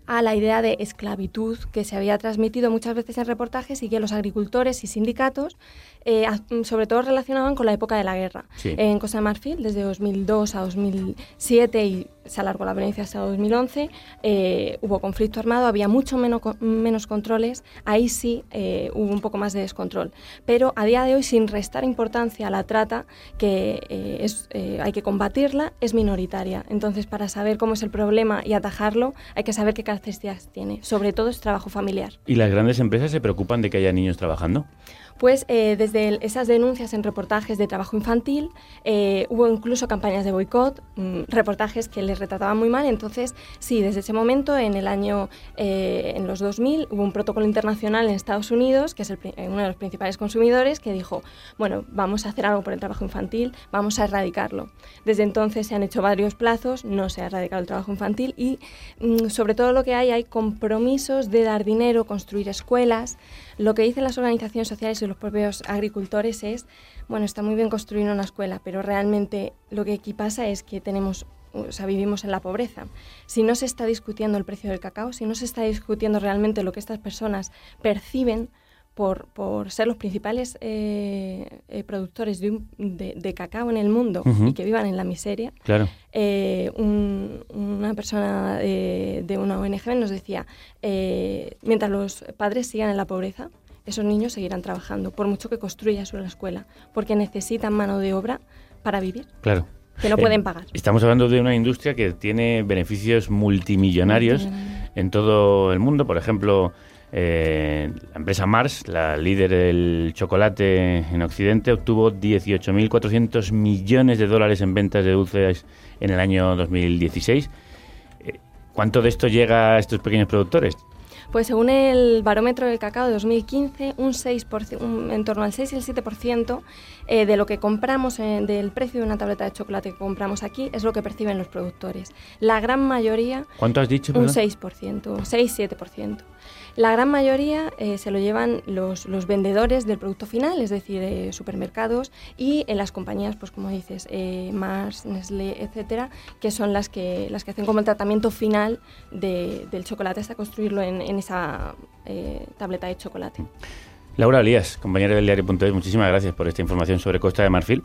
a la idea de esclavitud que se había transmitido muchas veces en reportajes y que los agricultores y sindicatos, eh, a- sobre todo relacionaban con la época de la guerra. Sí. En Costa de Marfil, desde 2002 a 2007 y se alargó la violencia hasta 2011, eh, hubo conflicto armado, había mucho menos, menos controles, ahí sí eh, hubo un poco más de descontrol. Pero a día de hoy, sin restar importancia a la trata, que eh, es, hay que combatirla, es minoritaria. Entonces, para saber cómo es el problema y atajarlo, hay que saber qué características tiene. Sobre todo es trabajo familiar. ¿Y las grandes empresas se preocupan de que haya niños trabajando? Pues eh, desde esas denuncias en reportajes de trabajo infantil, eh, hubo incluso campañas de boicot, mm, reportajes que les retrataban muy mal. Entonces, sí, desde ese momento, en el año, eh, en los 2000, hubo un protocolo internacional en Estados Unidos, que es el eh, uno de los principales consumidores, que dijo, bueno, vamos a hacer algo por el trabajo infantil, vamos a erradicarlo. Desde entonces se han hecho varios plazos, no se ha erradicado el trabajo infantil y, mm, sobre todo lo que hay, hay compromisos de dar dinero, construir escuelas. Lo que dicen las organizaciones sociales y los propios agricultores es, bueno, está muy bien construir una escuela, pero realmente lo que aquí pasa es que tenemos, o sea, vivimos en la pobreza. Si no se está discutiendo el precio del cacao, si no se está discutiendo realmente lo que estas personas perciben por, por ser los principales eh, eh, productores de, un- de- de cacao en el mundo y que vivan en la miseria, Claro. eh, un- una persona de una ONG nos decía, mientras los padres sigan en la pobreza, esos niños seguirán trabajando, por mucho que construyas una escuela, porque necesitan mano de obra para vivir, Claro. que no pueden pagar. Estamos hablando de una industria que tiene beneficios multimillonarios en todo el mundo. Por ejemplo, eh, la empresa Mars, la líder del chocolate en Occidente, obtuvo 18.400 millones de dólares en ventas de dulces en el año 2016. Eh, ¿Cuánto de esto llega a estos pequeños productores? Pues según el barómetro del cacao de 2015, un 6%, un- en torno al 6 y el 7% eh, de lo que compramos, eh, del precio de una tableta de chocolate que compramos aquí, es lo que perciben los productores. La gran mayoría, ¿Cuánto has dicho? un perdón? 6%, 6-7%. La gran mayoría eh, se lo llevan los, los vendedores del producto final, es decir, eh, supermercados y en las compañías, pues como dices, eh, Mars, Nestlé, etcétera, que son las que, las que hacen como el tratamiento final de- del chocolate hasta construirlo en, esa tableta de chocolate. Laura Elías, compañera del diario.es, muchísimas gracias por esta información sobre Costa de Marfil,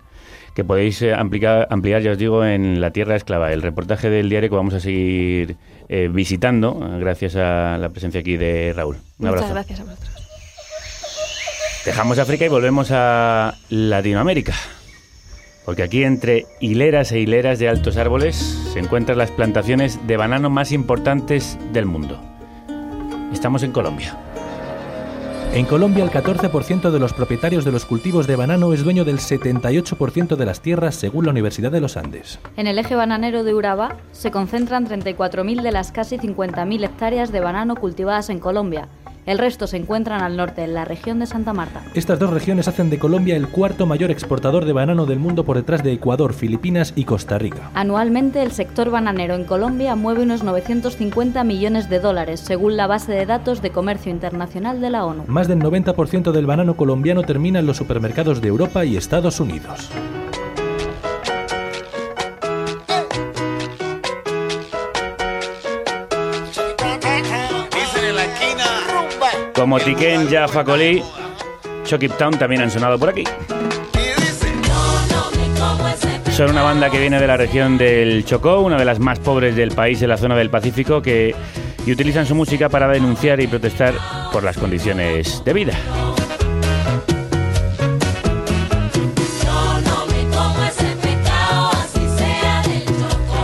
que podéis eh, ampliar, ampliar, ya os digo, en La Tierra Esclava, el reportaje del diario que vamos a seguir eh, visitando, gracias a la presencia aquí de Raúl. Un Muchas abrazo. gracias a vosotros. Dejamos África y volvemos a Latinoamérica. Porque aquí entre hileras e hileras de altos árboles se encuentran las plantaciones de banano más importantes del mundo. Estamos en Colombia. En Colombia, el 14% de los propietarios de los cultivos de banano es dueño del 78% de las tierras, según la Universidad de los Andes. En el eje bananero de Urabá se concentran 34.000 de las casi 50.000 hectáreas de banano cultivadas en Colombia. El resto se encuentran al norte, en la región de Santa Marta. Estas dos regiones hacen de Colombia el cuarto mayor exportador de banano del mundo por detrás de Ecuador, Filipinas y Costa Rica. Anualmente, el sector bananero en Colombia mueve unos 950 millones de dólares, según la base de datos de comercio internacional de la ONU. Más del 90% del banano colombiano termina en los supermercados de Europa y Estados Unidos. Como Tiken ya Facolí, Chokip Town también han sonado por aquí. Son una banda que viene de la región del Chocó, una de las más pobres del país en la zona del Pacífico, que y utilizan su música para denunciar y protestar por las condiciones de vida.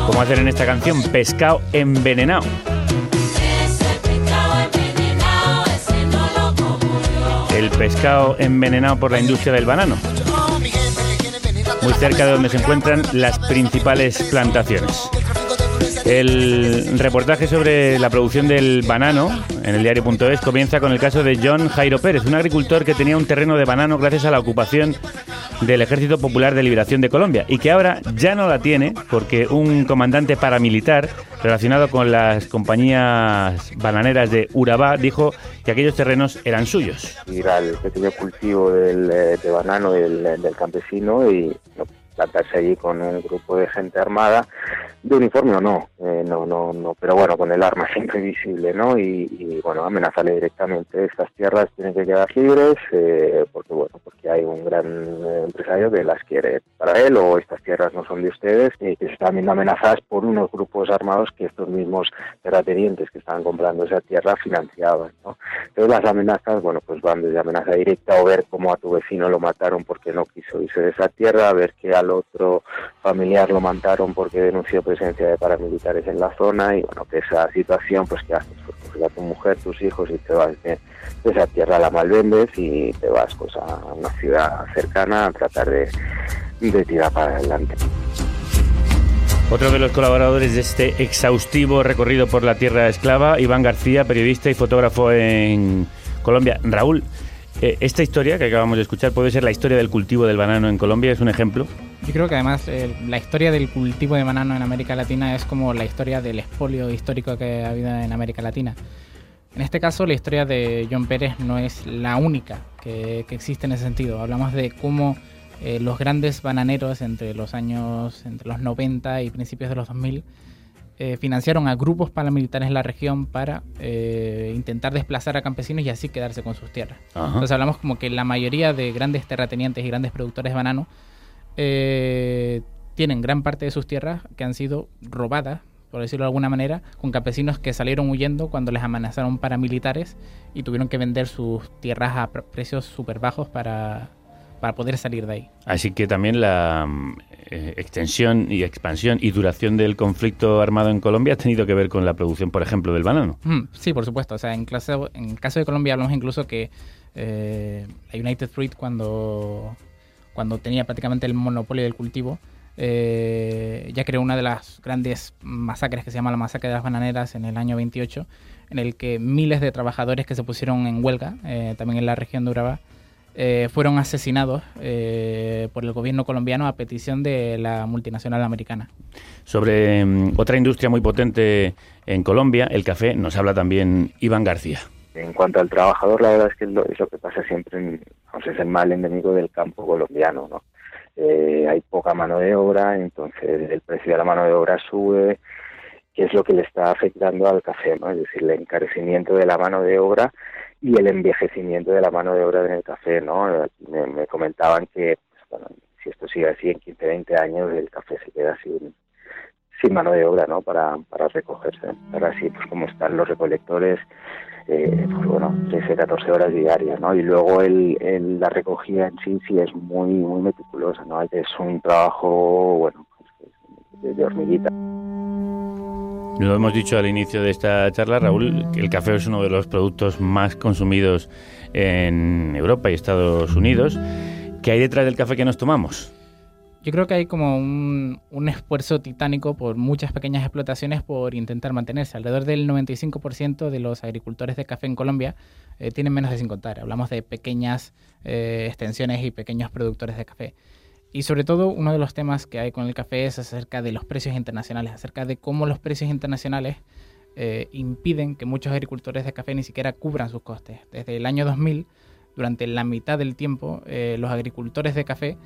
Como hacen en esta canción, Pescado Envenenado. El pescado envenenado por la industria del banano. Muy cerca de donde se encuentran las principales plantaciones. El reportaje sobre la producción del banano en el diario.es comienza con el caso de John Jairo Pérez, un agricultor que tenía un terreno de banano gracias a la ocupación del Ejército Popular de Liberación de Colombia y que ahora ya no la tiene porque un comandante paramilitar relacionado con las compañías bananeras de Urabá dijo que aquellos terrenos eran suyos. ir al pequeño cultivo del, eh, de banano del, del campesino y plantarse allí con un grupo de gente armada, de uniforme o no, eh, no, no, no, pero bueno, con el arma *laughs* siempre visible, ¿no? Y, y, bueno, amenazarle directamente, estas tierras tienen que quedar libres, eh, porque bueno, porque hay un gran eh, empresario que las quiere para él, o estas tierras no son de ustedes, y que están viendo amenazadas por unos grupos armados que estos mismos terratenientes que estaban comprando esa tierra financiaban, ¿no? Entonces las amenazas, bueno, pues van desde amenaza directa o ver cómo a tu vecino lo mataron porque no quiso irse de esa tierra, a ver que al otro familiar lo mataron porque denunció presencia de paramilitares en la zona y bueno, que esa situación, pues que haces, pues coges a tu mujer, tus hijos y te vas de, esa tierra la malvendes y te vas pues a una ciudad cercana a tratar de, de tirar para adelante. Otro de los colaboradores de este exhaustivo recorrido por la tierra esclava, Iván García, periodista y fotógrafo en Colombia. Raúl, eh, esta historia que acabamos de escuchar puede ser la historia del cultivo del banano en Colombia, es un ejemplo. Yo creo que además eh, la historia del cultivo de banano en América Latina es como la historia del expolio histórico que ha habido en América Latina. En este caso, la historia de John Pérez no es la única que, que existe en ese sentido. Hablamos de cómo eh, los grandes bananeros entre los años entre los 90 y principios de los 2000 eh, financiaron a grupos paramilitares en la región para eh, intentar desplazar a campesinos y así quedarse con sus tierras. Ajá. Entonces hablamos como que la mayoría de grandes terratenientes y grandes productores de banano eh, tienen gran parte de sus tierras que han sido robadas por decirlo de alguna manera, con campesinos que salieron huyendo cuando les amenazaron paramilitares y tuvieron que vender sus tierras a pr- precios súper bajos para, para poder salir de ahí. Así que también la eh, extensión y expansión y duración del conflicto armado en Colombia ha tenido que ver con la producción, por ejemplo, del banano. Mm, Sí, por supuesto. O sea, en, clase, en el caso de Colombia hablamos incluso que eh, la United Fruit cuando, cuando tenía prácticamente el monopolio del cultivo, eh, ya creó una de las grandes masacres que se llama la masacre de las bananeras en el año 28, en el que miles de trabajadores que se pusieron en huelga, eh, también en la región de Urabá, eh, fueron asesinados por el gobierno colombiano a petición de la multinacional americana. Sobre mm, otra industria muy potente en Colombia, el café, nos habla también Iván García. En cuanto al trabajador, la verdad es que es lo, es lo que pasa siempre, en, vamos, es el mal endémico del campo colombiano, ¿no? Eh, hay poca mano de obra, entonces el precio de la mano de obra sube, que es lo que le está afectando al café, ¿no? Es decir, el encarecimiento de la mano de obra y el envejecimiento de la mano de obra en el café, ¿no? Me comentaban que, pues, bueno, si esto sigue así, en 15, 20 años el café se queda sin, sin mano de obra, ¿no? Para, para recogerse. Ahora sí, pues como están los recolectores, eh, pues bueno, 13, 14 horas diarias, ¿no? Y luego el, la recogida en sí sí es muy, muy meticulosa, ¿no? Es un trabajo, bueno, pues, de hormiguita. Lo hemos dicho al inicio de esta charla, Raúl, que el café es uno de los productos más consumidos en Europa y Estados Unidos. ¿Qué hay detrás del café que nos tomamos? Yo creo que hay como un, un esfuerzo titánico por muchas pequeñas explotaciones por intentar mantenerse. Alrededor del 95% de los agricultores de café en Colombia eh, tienen menos de 5 hectáreas. Hablamos de pequeñas eh, extensiones y pequeños productores de café. Y sobre todo, uno de los temas que hay con el café es acerca de los precios internacionales, acerca de cómo los precios internacionales eh, impiden que muchos agricultores de café ni siquiera cubran sus costes. Desde el año 2000, durante la mitad del tiempo, eh, los agricultores de café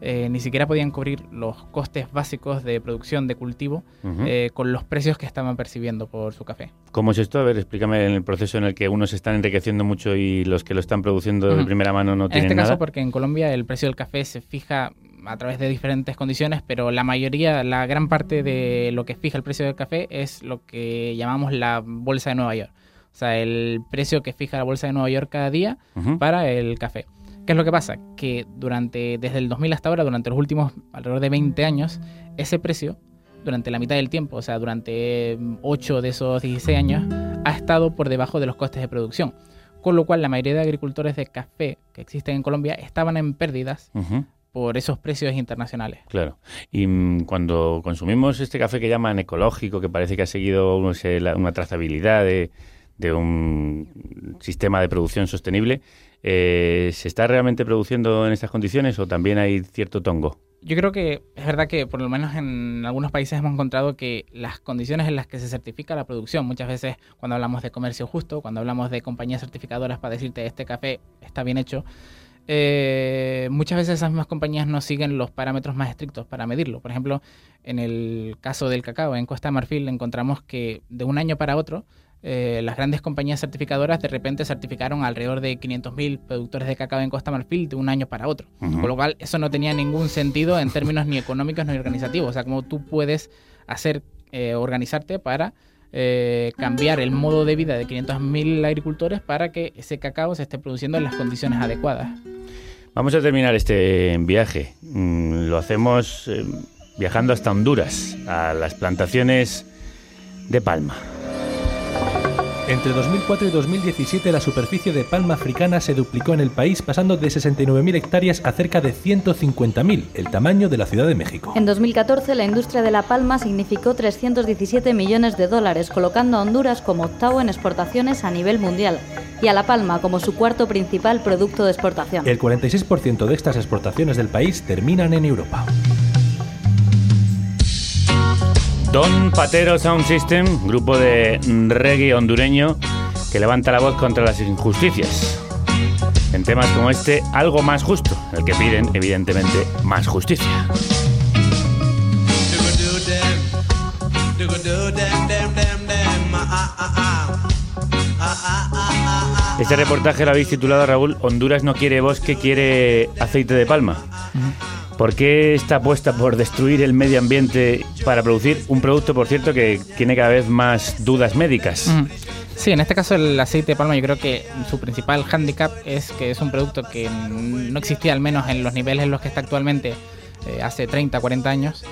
eh, ni siquiera podían cubrir los costes básicos de producción de cultivo eh, con los precios que estaban percibiendo por su café. ¿Cómo es esto? A ver, explícame en el proceso en el que unos están enriqueciendo mucho y los que lo están produciendo de primera mano no en tienen este nada. caso, porque en Colombia el precio del café se fija a través de diferentes condiciones, pero la mayoría, la gran parte de lo que fija el precio del café es lo que llamamos la bolsa de Nueva York. O sea, el precio que fija la bolsa de Nueva York cada día para el café. ¿Qué es lo que pasa? Que durante, desde el 2000 hasta ahora, durante los últimos alrededor de 20 años, ese precio, durante la mitad del tiempo, o sea, durante 8 de esos 16 años, ha estado por debajo de los costes de producción. Con lo cual, la mayoría de agricultores de café que existen en Colombia estaban en pérdidas por esos precios internacionales. Claro. Y mm, cuando consumimos este café que llaman ecológico, que parece que ha seguido una trazabilidad de, de un sistema de producción sostenible, eh, ¿se está realmente produciendo en estas condiciones o también hay cierto tongo? Yo creo que es verdad que por lo menos en algunos países hemos encontrado que las condiciones en las que se certifica la producción, muchas veces cuando hablamos de comercio justo, cuando hablamos de compañías certificadoras para decirte este café está bien hecho, eh, muchas veces esas mismas compañías no siguen los parámetros más estrictos para medirlo. Por ejemplo, en el caso del cacao, en Costa de Marfil encontramos que de un año para otro, eh, las grandes compañías certificadoras de repente certificaron alrededor de 500.000 productores de cacao en Costa Marfil de un año para otro. Ujú. Con lo cual, eso no tenía ningún sentido en términos ni económicos ni organizativos. O sea, cómo tú puedes hacer, eh, organizarte para eh, cambiar el modo de vida de 500.000 agricultores para que ese cacao se esté produciendo en las condiciones adecuadas. Vamos a terminar este viaje. Mm, Lo hacemos eh, viajando hasta Honduras, a las plantaciones de palma. Entre 2004 y 2017 la superficie de palma africana se duplicó en el país pasando de 69.000 hectáreas a cerca de 150.000, el tamaño de la Ciudad de México. En 2014, la industria de la palma significó 317 millones de dólares, colocando a Honduras como octavo en exportaciones a nivel mundial y a la palma como su cuarto principal producto de exportación. El 46% de estas exportaciones del país terminan en Europa. Don Patero Sound System, grupo de reggae hondureño que levanta la voz contra las injusticias. En temas como este, algo más justo, el que piden, evidentemente, más justicia. Este reportaje lo habéis titulado, Raúl, Honduras no quiere bosque, quiere aceite de palma. ¿Por qué esta apuesta por destruir el medio ambiente para producir un producto, por cierto, que tiene cada vez más dudas médicas? Mm. Sí, en este caso el aceite de palma yo creo que su principal hándicap es que es un producto que no existía al menos en los niveles en los que está actualmente eh, hace 30, 40 años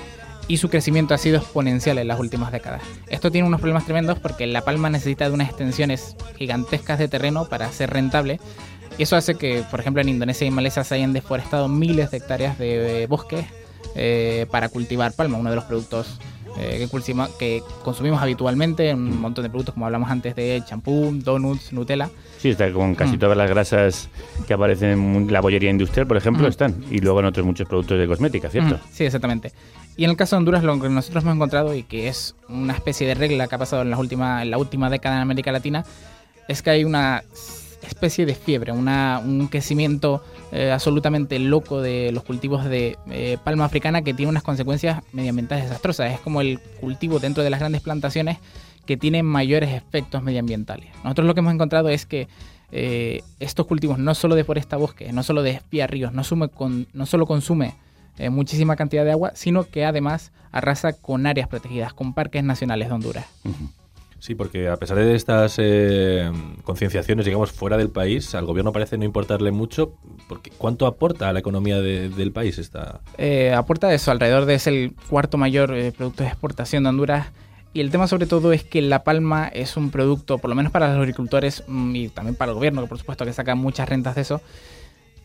y su crecimiento ha sido exponencial en las últimas décadas. Esto tiene unos problemas tremendos porque la palma necesita de unas extensiones gigantescas de terreno para ser rentable y eso hace que, por ejemplo, en Indonesia y Malasia se hayan deforestado miles de hectáreas de bosques eh, para cultivar palma, uno de los productos eh, que, consumimos habitualmente, un montón de productos como hablamos antes de champú, donuts, Nutella. Sí, está con casi Mm. todas las grasas que aparecen en la bollería industrial, por ejemplo, Mm. están. Y luego en otros muchos productos de cosmética, ¿cierto? Mm, sí, exactamente. Y en el caso de Honduras, lo que nosotros hemos encontrado y que es una especie de regla que ha pasado en, las últimas, en la última década en América Latina, es que hay una especie de fiebre, una, un crecimiento eh, absolutamente loco de los cultivos de eh, palma africana que tiene unas consecuencias medioambientales desastrosas. Es como el cultivo dentro de las grandes plantaciones que tiene mayores efectos medioambientales. Nosotros lo que hemos encontrado es que eh, estos cultivos no solo deforesta bosques, no solo despía ríos, no, sume no solo consume muchísima cantidad de agua, sino que además arrasa con áreas protegidas, con parques nacionales de Honduras. Sí, porque a pesar de estas eh, concienciaciones, digamos, fuera del país, al gobierno parece no importarle mucho. Porque ¿Cuánto aporta a la economía de- del país esta...? Eh, aporta eso, alrededor de es el cuarto mayor eh, producto de exportación de Honduras. Y el tema sobre todo es que la palma es un producto, por lo menos para los agricultores mm, y también para el gobierno, que por supuesto que saca muchas rentas de eso,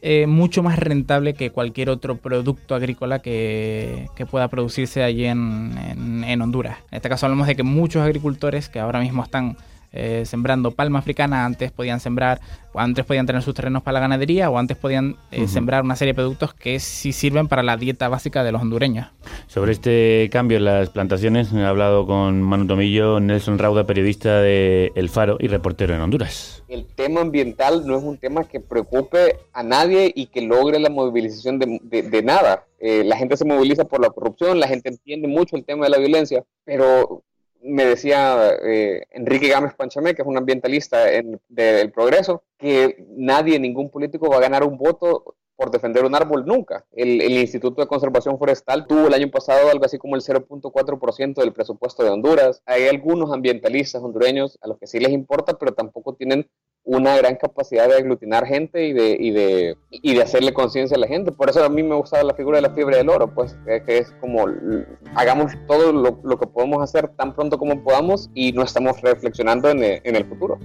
eh, mucho más rentable que cualquier otro producto agrícola que, que pueda producirse allí en, en- en Honduras. En este caso hablamos de que muchos agricultores que ahora mismo están eh, sembrando palma africana, antes podían sembrar, o antes podían tener sus terrenos para la ganadería, o antes podían eh, Ujú. sembrar una serie de productos que sí sirven para la dieta básica de los hondureños. Sobre este cambio en las plantaciones, he hablado con Manu Tomillo, Nelson Rauda, periodista de El Faro y reportero en Honduras. el tema ambiental no es un tema que preocupe a nadie y que logre la movilización de, de- de nada. Eh, la gente se moviliza por la corrupción, la gente entiende mucho el tema de la violencia, pero me decía eh, Enrique Gámez Panchamé, que es un ambientalista en- de- del progreso, que nadie, ningún político va a ganar un voto por defender un árbol nunca. El, el Instituto de Conservación Forestal tuvo el año pasado algo así como el 0.4% del presupuesto de Honduras. Hay algunos ambientalistas hondureños a los que sí les importa, pero tampoco tienen una gran capacidad de aglutinar gente y de, y de, y de hacerle conciencia a la gente. Por eso a mí me gusta la figura de la fiebre del oro, pues que, que es como hagamos todo lo, lo que podemos hacer tan pronto como podamos y no estamos reflexionando en el, en el futuro.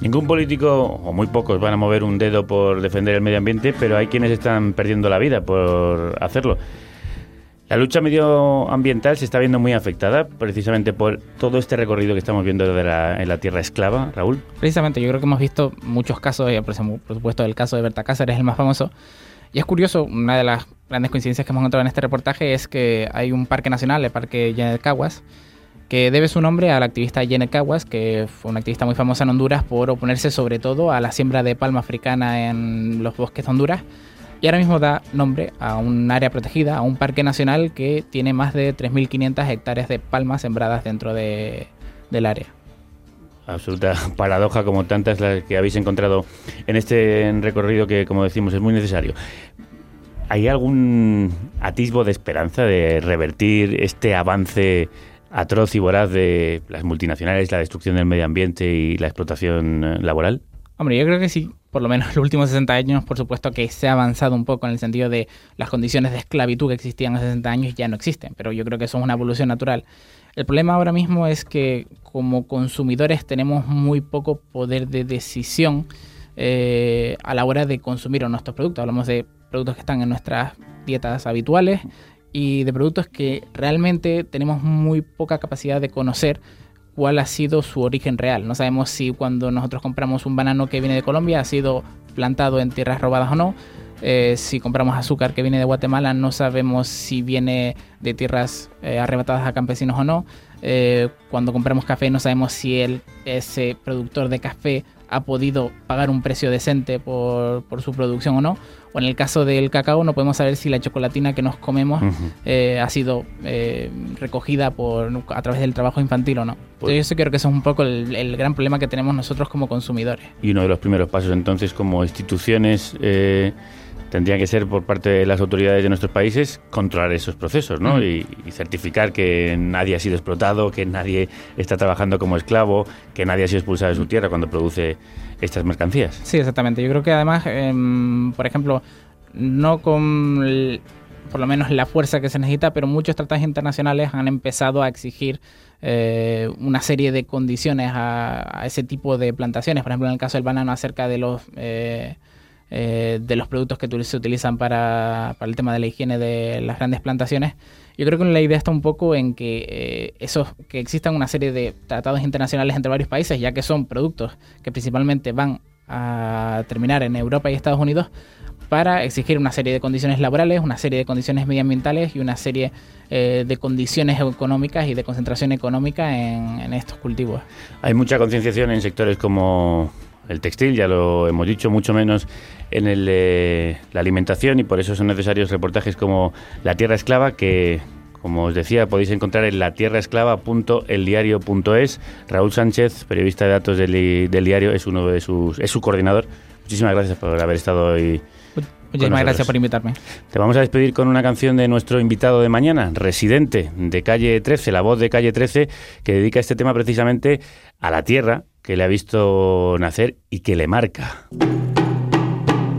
Ningún político, o muy pocos, van a mover un dedo por defender el medio ambiente, pero hay quienes están perdiendo la vida por hacerlo. La lucha medioambiental se está viendo muy afectada precisamente por todo este recorrido que estamos viendo de la- en la tierra esclava, Raúl. Precisamente, yo creo que hemos visto muchos casos, y ejemplo, por supuesto el caso de Berta Cáceres es el más famoso. Y es curioso, una de las grandes coincidencias que hemos encontrado en este reportaje es que hay un parque nacional, el Parque Janet Caguas, que debe su nombre a la activista Janet Caguas, que fue una activista muy famosa en Honduras por oponerse sobre todo a la siembra de palma africana en los bosques de Honduras. Y ahora mismo da nombre a un área protegida, a un parque nacional que tiene más de 3.500 hectáreas de palmas sembradas dentro de- del área. Absoluta paradoja como tantas las que habéis encontrado en este recorrido que, como decimos, es muy necesario. ¿Hay algún atisbo de esperanza de revertir este avance atroz y voraz de las multinacionales, la destrucción del medio ambiente y la explotación eh, laboral? Hombre, yo creo que sí, por lo menos en *laughs* los últimos 60 años, por supuesto que se ha avanzado un poco en el sentido de las condiciones de esclavitud que existían hace 60 años ya no existen, pero yo creo que eso es una evolución natural. El problema ahora mismo es que como consumidores tenemos muy poco poder de decisión eh, a la hora de consumir nuestros productos. Hablamos de productos que están en nuestras dietas habituales y de productos que realmente tenemos muy poca capacidad de conocer cuál ha sido su origen real. No sabemos si cuando nosotros compramos un banano que viene de Colombia ha sido plantado en tierras robadas o no. Eh, si compramos azúcar que viene de Guatemala, no sabemos si viene de tierras eh, arrebatadas a campesinos o no. Eh, cuando compramos café, no sabemos si el, ese productor de café ha podido pagar un precio decente por, por su producción o no. O en el caso del cacao, no podemos saber si la chocolatina que nos comemos eh, ha sido eh, recogida por, a través del trabajo infantil o no. Entonces, yo creo que eso es un poco el, el gran problema que tenemos nosotros como consumidores. Y uno de los primeros pasos entonces como instituciones eh, tendría que ser por parte de las autoridades de nuestros países controlar esos procesos, ¿no? Y, y certificar que nadie ha sido explotado, que nadie está trabajando como esclavo, que nadie ha sido expulsado de su tierra cuando produce estas mercancías. Sí, exactamente. Yo creo que además, em, por ejemplo, no con el- por lo menos la fuerza que se necesita, pero muchos tratados internacionales han empezado a exigir eh, una serie de condiciones a, a ese tipo de plantaciones. Por ejemplo, en el caso del banano, acerca de los eh, eh, de los productos que se utilizan para, para el tema de la higiene de las grandes plantaciones. Yo creo que la idea está un poco en que eh, esos, que existan una serie de tratados internacionales entre varios países, ya que son productos que principalmente van a terminar en Europa y Estados Unidos, para exigir una serie de condiciones laborales, una serie de condiciones medioambientales y una serie eh, de condiciones económicas y de concentración económica en, en estos cultivos. Hay mucha concienciación en sectores como el textil, ya lo hemos dicho, mucho menos en el, eh, la alimentación y por eso son necesarios reportajes como La Tierra Esclava que, como os decía, podéis encontrar en latierraesclava.eldiario.es. Raúl Sánchez, periodista de datos del, del diario, es uno de sus, es su coordinador. Muchísimas gracias por haber estado hoy. Muchísimas gracias por invitarme. Te vamos a despedir con una canción de nuestro invitado de mañana, residente de Calle 13, la voz de Calle 13, que dedica este tema precisamente a la tierra que le ha visto nacer y que le marca.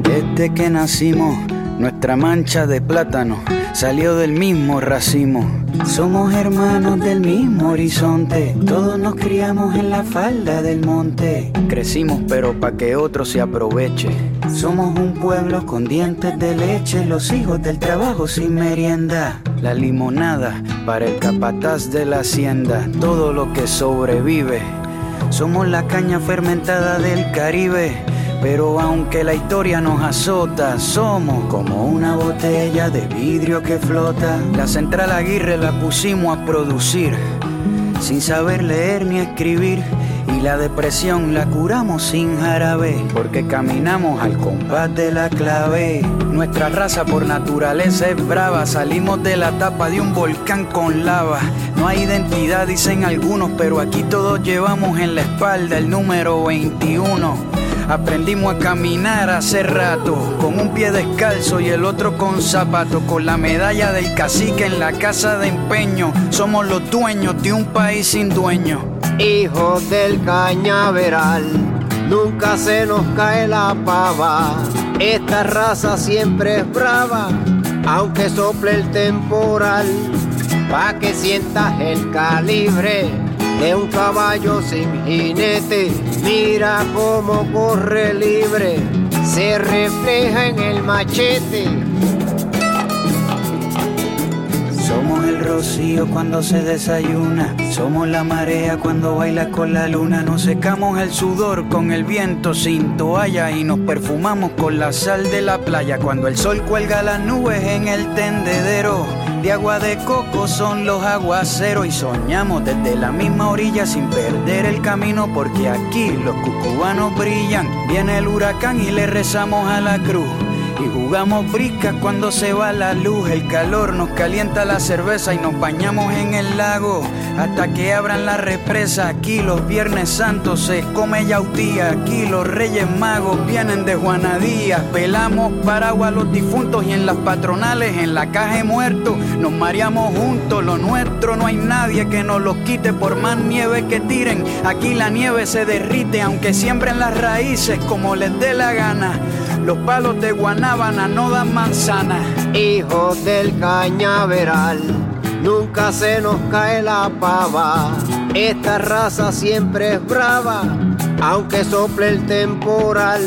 Desde que nacimos, nuestra mancha de plátano salió del mismo racimo. Somos hermanos del mismo horizonte, todos nos criamos en la falda del monte. Crecimos pero pa' que otro se aproveche. Somos un pueblo con dientes de leche, los hijos del trabajo sin merienda. La limonada para el capataz de la hacienda, todo lo que sobrevive. Somos la caña fermentada del Caribe. Pero aunque la historia nos azota, somos como una botella de vidrio que flota. La central Aguirre la pusimos a producir, sin saber leer ni escribir. Y la depresión la curamos sin jarabe, porque caminamos al compás de la clave. Nuestra raza por naturaleza es brava, salimos de la tapa de un volcán con lava. No hay identidad, dicen algunos, pero aquí todos llevamos en la espalda el número 21. Aprendimos a caminar hace rato, con un pie descalzo y el otro con zapato, con la medalla del cacique en la casa de empeño. Somos los dueños de un país sin dueño. Hijos del cañaveral, nunca se nos cae la pava. Esta raza siempre es brava, aunque sople el temporal. Pa' que sientas el calibre de un caballo sin jinete. Mira cómo corre libre, se refleja en el machete. Somos el rocío cuando se desayuna, somos la marea cuando baila con la luna, nos secamos el sudor con el viento sin toalla y nos perfumamos con la sal de la playa cuando el sol cuelga las nubes en el tendedero. De agua de coco son los aguaceros y soñamos desde la misma orilla sin perder el camino porque aquí los cucubanos brillan. Viene el huracán y le rezamos a la cruz. Y jugamos briscas cuando se va la luz, el calor nos calienta la cerveza y nos bañamos en el lago hasta que abran la represa. Aquí los viernes santos se come yautía, aquí los reyes magos vienen de Juanadías. Pelamos paraguas los difuntos y en las patronales, en la caja de muertos, nos mareamos juntos. Lo nuestro no hay nadie que nos los quite por más nieve que tiren. Aquí la nieve se derrite aunque siembren las raíces como les dé la gana. Los palos de Guanábana no dan manzana. Hijos del cañaveral, nunca se nos cae la pava. Esta raza siempre es brava, aunque sople el temporal.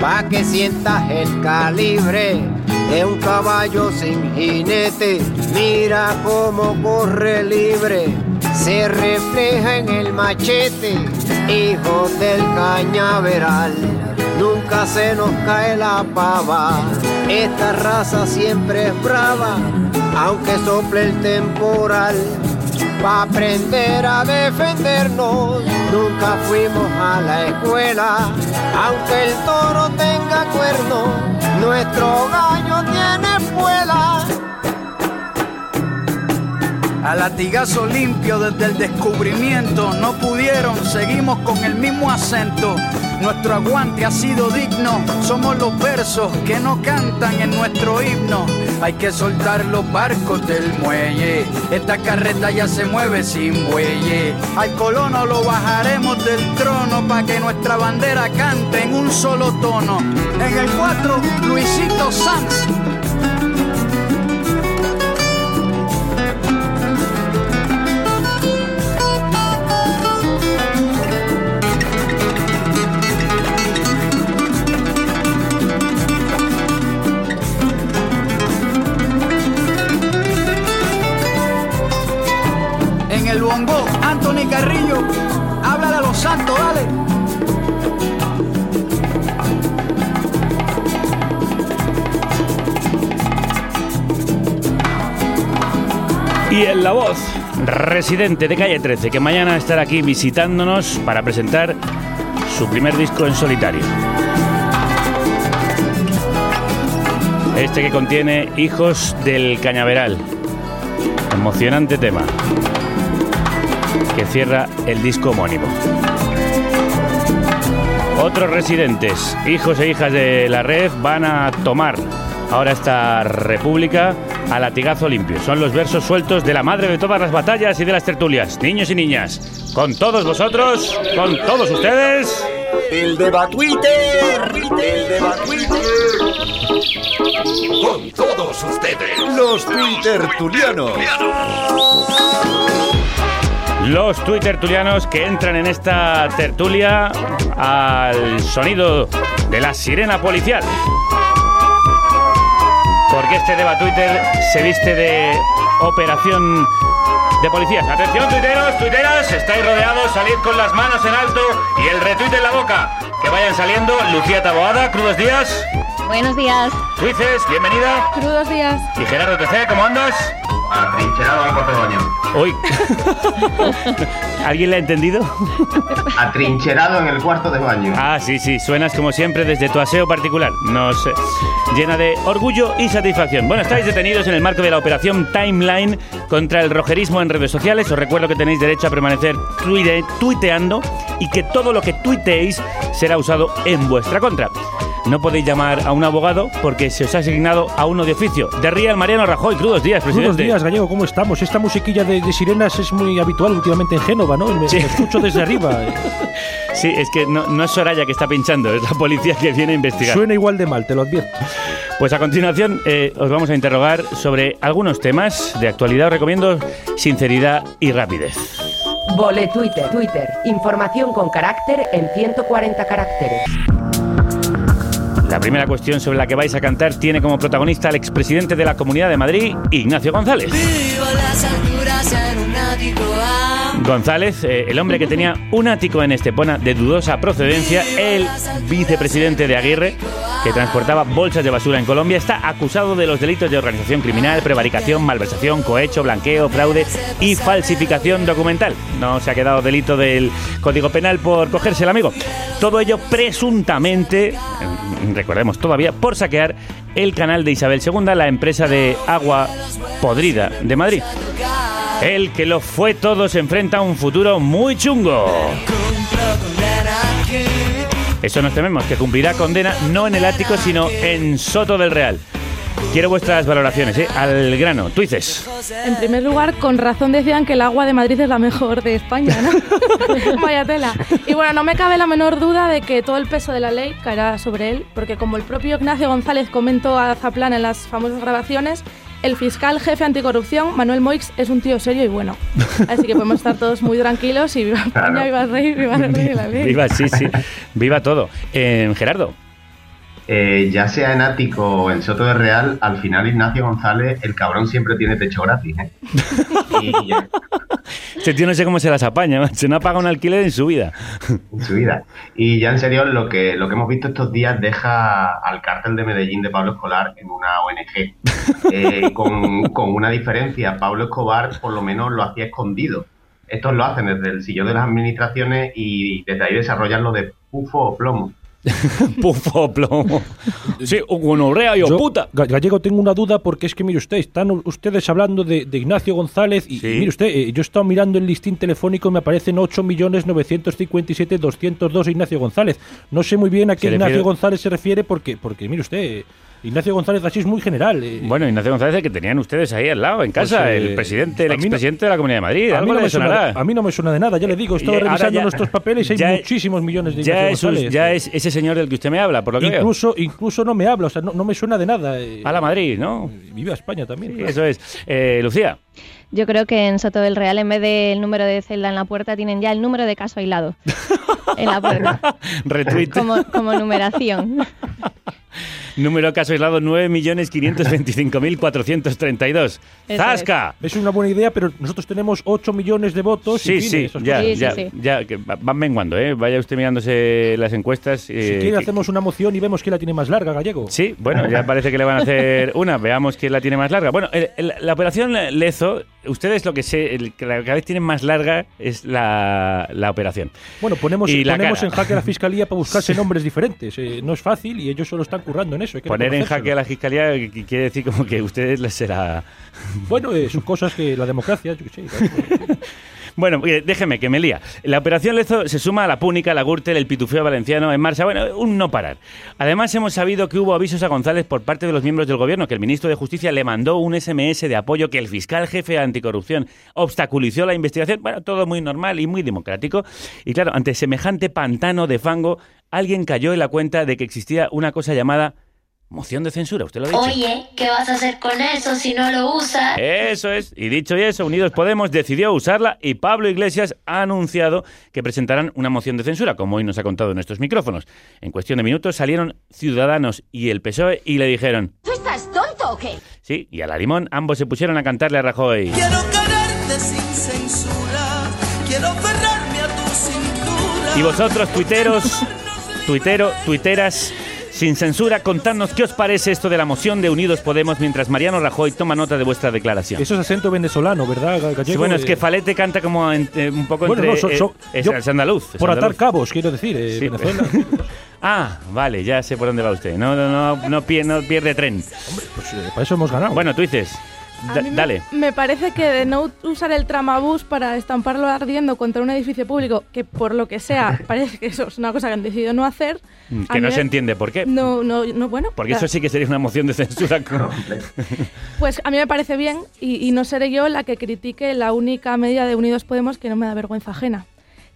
Pa' que sientas el calibre de un caballo sin jinete. Mira cómo corre libre, se refleja en el machete. Hijos del cañaveral. Nunca se nos cae la pava, esta raza siempre es brava, aunque sople el temporal. Pa' aprender a defendernos, nunca fuimos a la escuela, aunque el toro tenga cuerno, nuestro gallo tiene espuela. A latigazo limpio desde el descubrimiento, no pudieron, seguimos con el mismo acento. Nuestro aguante ha sido digno, somos los versos que no cantan en nuestro himno. Hay que soltar los barcos del muelle, esta carreta ya se mueve sin bueye. Al colono lo bajaremos del trono para que nuestra bandera cante en un solo tono. En el 4, Luisito Sanz. Bongo, Anthony Carrillo, háblale a los santos, dale. Y en la voz, residente de calle 13, que mañana estará aquí visitándonos para presentar su primer disco en solitario. Este que contiene Hijos del Cañaveral. Emocionante tema. Que cierra el disco homónimo. Otros residentes, hijos e hijas de la red, van a tomar ahora esta república a latigazo limpio. Son los versos sueltos de la madre de todas las batallas y de las tertulias. Niños y niñas, con todos vosotros, con todos ustedes. El deba Twitter, el deba Twitter. Con todos ustedes, los Twittertulianos. Los Twittertulianos que entran en esta tertulia al sonido de la sirena policial. Porque este Deba Twitter se viste de operación de policías. Atención, tuiteros, tuiteras, estáis rodeados, salid con las manos en alto y el retweet en la boca. Que vayan saliendo. Lucía Taboada, crudos días. Buenos días. Luices, bienvenida. Crudos días. Y Gerardo TC, ¿cómo andas? Atrincherado en cuarto de baño. Uy. *laughs* ¿Alguien le ha entendido? Atrincherado en el cuarto de baño. Ah, sí, sí, suenas como siempre desde tu aseo particular. Nos eh, llena de orgullo y satisfacción. Bueno, estáis detenidos en el marco de la operación Timeline contra el rojerismo en redes sociales. Os recuerdo que tenéis derecho a permanecer tuite- tuiteando y que todo lo que tuiteéis será usado en vuestra contra. No podéis llamar a un abogado porque se os ha asignado a uno de oficio. De Real Mariano Rajoy, crudos días, presidente. Buenos días, Gallego, ¿cómo estamos? Esta musiquilla de, de sirenas es muy habitual últimamente en Génova, ¿no? Me, me escucho desde arriba. *laughs* Sí, es que no, no es Soraya que está pinchando, es la policía que viene a investigar. Suena igual de mal, te lo advierto. Pues a continuación eh, os vamos a interrogar sobre algunos temas de actualidad. Os recomiendo sinceridad y rapidez. Vole Twitter, Twitter. Información con carácter en 140 caracteres. La primera cuestión sobre la que vais a cantar tiene como protagonista al expresidente de la Comunidad de Madrid, Ignacio González. González, eh, el hombre que tenía un ático en Estepona de dudosa procedencia, el vicepresidente de Aguirre, que transportaba bolsas de basura en Colombia, está acusado de los delitos de organización criminal, prevaricación, malversación, cohecho, blanqueo, fraude y falsificación documental. No se ha quedado delito del Código Penal por cogerse el amigo. Todo ello presuntamente, mm, recordemos todavía, por saquear el canal de Isabel II, la empresa de agua podrida de Madrid. El que lo fue todo se enfrenta a un futuro muy chungo. Eso nos tememos, que cumplirá condena no en el ático, sino en Soto del Real. Quiero vuestras valoraciones, ¿eh? Al grano. Tú dices. En primer lugar, con razón decían que el agua de Madrid es la mejor de España, ¿no? *laughs* Vaya tela. Y bueno, no me cabe la menor duda de que todo el peso de la ley caerá sobre él, porque como el propio Ignacio González comentó a Zaplan en las famosas grabaciones, el fiscal jefe anticorrupción, Manuel Moix, es un tío serio y bueno. Así que podemos estar todos muy tranquilos y viva *laughs* España, Claro. viva el rey, viva el rey de la ley. Viva, sí, sí. Viva todo. Eh, Gerardo. Eh, ya sea en Ático o en Soto de Real, al final Ignacio González, el cabrón siempre tiene techo gratis. ¿eh? *laughs* Y ya, Este tío no sé cómo se las apaña, *laughs* macho. no ha pagado un alquiler en su vida. en su vida. Y ya en serio, lo que, lo que hemos visto estos días deja al cártel de Medellín de Pablo Escolar en una ONG. *laughs* Eh, con, con una diferencia, Pablo Escobar por lo menos lo hacía escondido. Estos lo hacen desde el sillón de las administraciones y desde ahí desarrollan lo de pufo o plomo. *laughs* Pufo, plomo. Sí, gonorrea y o Yo, puta. Ga- Gallego, tengo una duda porque es que, mire usted, están ustedes hablando de, de Ignacio González y, y mire usted, eh, yo he estado mirando el listín telefónico y me aparecen 8.957.202 Ignacio González. No sé muy bien a qué Ignacio refiere- González se refiere porque, porque mire usted, eh, Ignacio González así es muy general. eh. Bueno, Ignacio González, el que tenían ustedes ahí al lado, en casa, Pues, eh, el presidente, el no- expresidente de la Comunidad de Madrid. a, mí no me suena, sonará. a mí no me suena de nada, ya le digo, he estado Y ahora revisando ya- nuestros papeles y hay ya- muchísimos millones de Ya Ignacio es, González. ya es ese señor del que usted me habla, por lo que veo. incluso, incluso no me habla, o sea, no, no me suena de nada. eh. A la Madrid, ¿no? Vive a España también. Sí, claro. eso es. Eh, Lucía. Yo creo que en Soto del Real, en vez del número de celda en la puerta, tienen ya el número de caso aislado *laughs* en la puerta, Retweet. como, como numeración. *laughs* Número caso aislado 9.525.432. Eso ¡Zasca! Es una buena idea, pero nosotros tenemos 8 millones de votos. Sí, fin, sí, ya, cosas. ya, ya, que va- van menguando, ¿eh? Vaya usted mirándose las encuestas. Si eh, quiere, que- hacemos una moción y vemos quién la tiene más larga, Gallego. Sí, bueno, ya parece que le van a hacer *laughs* una. Veamos quién la tiene más larga. Bueno, el- el- la operación Lezo, ustedes lo que sé, el que la cada vez tienen más larga es la, la operación. Bueno, ponemos, Y ponemos en jaque a la fiscalía para buscarse *laughs* nombres diferentes. eh, no es fácil y ellos solo están currando en eso. hay que Poner en jaque a la fiscalía que quiere decir como que ustedes les será. Bueno, eh, son cosas que la democracia, yo qué sé. claro. *laughs* Bueno, eh, déjeme que me lía. La operación Lezo se suma a la Púnica, la Gürtel, el Pitufeo Valenciano en marcha. Bueno, un no parar. Además, hemos sabido que hubo avisos a González por parte de los miembros del gobierno, que el ministro de Justicia le mandó un SMS de apoyo, que el fiscal jefe de anticorrupción obstaculizó la investigación. Bueno, todo muy normal y muy democrático. Y claro, ante semejante pantano de fango, alguien cayó en la cuenta de que existía una cosa llamada moción de censura. ¿Usted lo ha dicho? Oye, ¿qué vas a hacer con eso si no lo usas? Eso es. Y dicho y eso, Unidos Podemos decidió usarla y Pablo Iglesias ha anunciado que presentarán una moción de censura, como hoy nos ha contado en estos micrófonos. En cuestión de minutos salieron Ciudadanos y el PSOE y le dijeron, ¿Tú estás tonto o qué? sí, y a la limón ambos se pusieron a cantarle a Rajoy. Quiero quererte sin censura, quiero aferrarme a tu cintura. Y vosotros, tuiteros, tuitero, tuiteras, sin censura, contadnos qué os parece esto de la moción de Unidos Podemos mientras Mariano Rajoy toma nota de vuestra declaración. Eso es acento venezolano, ¿verdad, Gallego? Sí, bueno, es que Eh, Falete canta como en- eh, un poco Bueno, entre... no, eh, es, yo- es andaluz. es Por atar andaluz. cabos, quiero decir, eh, Sí. Venezuela. *laughs* ah, vale, ya sé por dónde va usted. No, no, no, no, pie- no pierde tren. Pues eh, para eso hemos ganado. Bueno, tú dices, da- me- dale. Me parece que de no usar el tramabús para estamparlo ardiendo contra un edificio público, que por lo que sea, *laughs* parece que eso es una cosa que han decidido no hacer. Mm, Que no se entiende por qué. No, no, no, bueno. Porque eso sí que sería una moción de censura. *laughs* Pues a mí me parece bien y, y no seré yo la que critique la única medida de Unidos Podemos que no me da vergüenza ajena.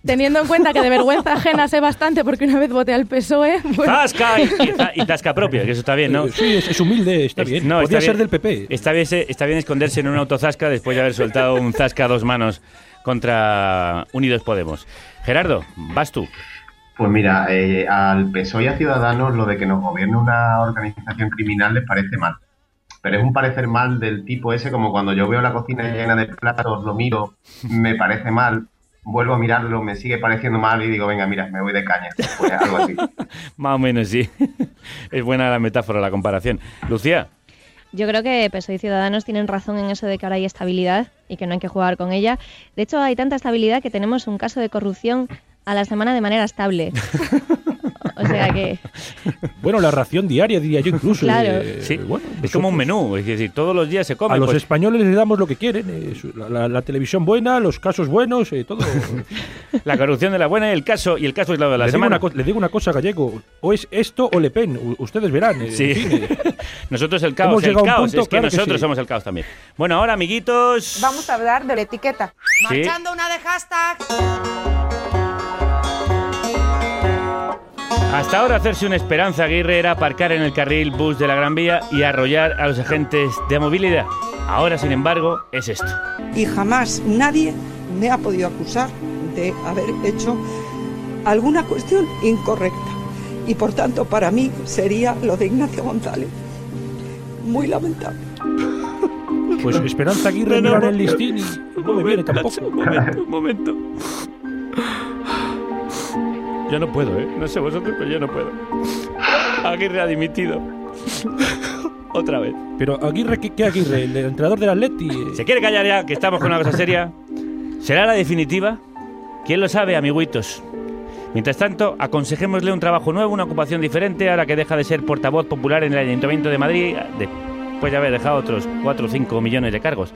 Teniendo en cuenta que de vergüenza ajena sé bastante porque una vez voté al PSOE. bueno, ¡Tasca! Y, y ta- y tasca propia, que eso está bien, ¿no? Eh, sí, es, es humilde, está Es- bien. no, Podría está ser bien- del PP. Está bien, está bien esconderse en un autozasca después de haber soltado un zasca a dos manos contra Unidos Podemos. Gerardo, vas tú. Pues mira, eh, al PSOE y a Ciudadanos lo de que nos gobierne una organización criminal les parece mal. Pero es un parecer mal del tipo ese, como cuando yo veo la cocina llena de platos, lo miro, me parece mal, vuelvo a mirarlo, me sigue pareciendo mal y digo, venga, mira, me voy de caña. Pues algo así. *laughs* Más o menos, sí. Es buena la metáfora, la comparación. Lucía, Yo creo que PSOE y Ciudadanos tienen razón en eso de que ahora hay estabilidad y que no hay que jugar con ella. De hecho, hay tanta estabilidad que tenemos un caso de corrupción a la semana de manera estable. *laughs* o sea que *laughs* Bueno, la ración diaria, diría yo incluso. Claro. eh, sí, bueno, es como un menú, es decir, todos los días se come. A los pues- españoles les damos lo que quieren. eh, la, la- la televisión buena, los casos buenos, eh, todo. *laughs* La corrupción de la buena y el caso y el caso aislado de la le, digo semana. una co- le digo una cosa, Gallego. O es esto o Le Pen. U- ustedes verán. eh, Sí. *laughs* Nosotros el caos, el caos, punto, es que claro que nosotros sí. somos el caos también. Bueno, ahora, amiguitos. Vamos a hablar de la etiqueta. Sí. Marchando una de hashtag. Hasta ahora hacerse una Esperanza Aguirre era aparcar en el carril bus de la Gran Vía y arrollar a los agentes de movilidad. Ahora, sin embargo, es esto. y jamás nadie me ha podido acusar de haber hecho alguna cuestión incorrecta. Y por tanto, para mí sería lo de Ignacio González. Muy lamentable. Pues Esperanza Aguirre No, no, el no. listín y no me viene tampoco. Un momento, un momento. Yo no puedo, ¿eh? No sé vosotros, pero yo no puedo. Aguirre ha dimitido. Otra vez. Pero Aguirre, ¿qué, qué Aguirre? ¿El entrenador del Atleti? ¿Se quiere callar ya, que estamos con una cosa seria? ¿Será la definitiva? ¿Quién lo sabe, amiguitos? Mientras tanto, aconsejémosle un trabajo nuevo, una ocupación diferente, ahora que deja de ser portavoz popular en el Ayuntamiento de Madrid, después de haber dejado otros 4 o 5 millones de cargos.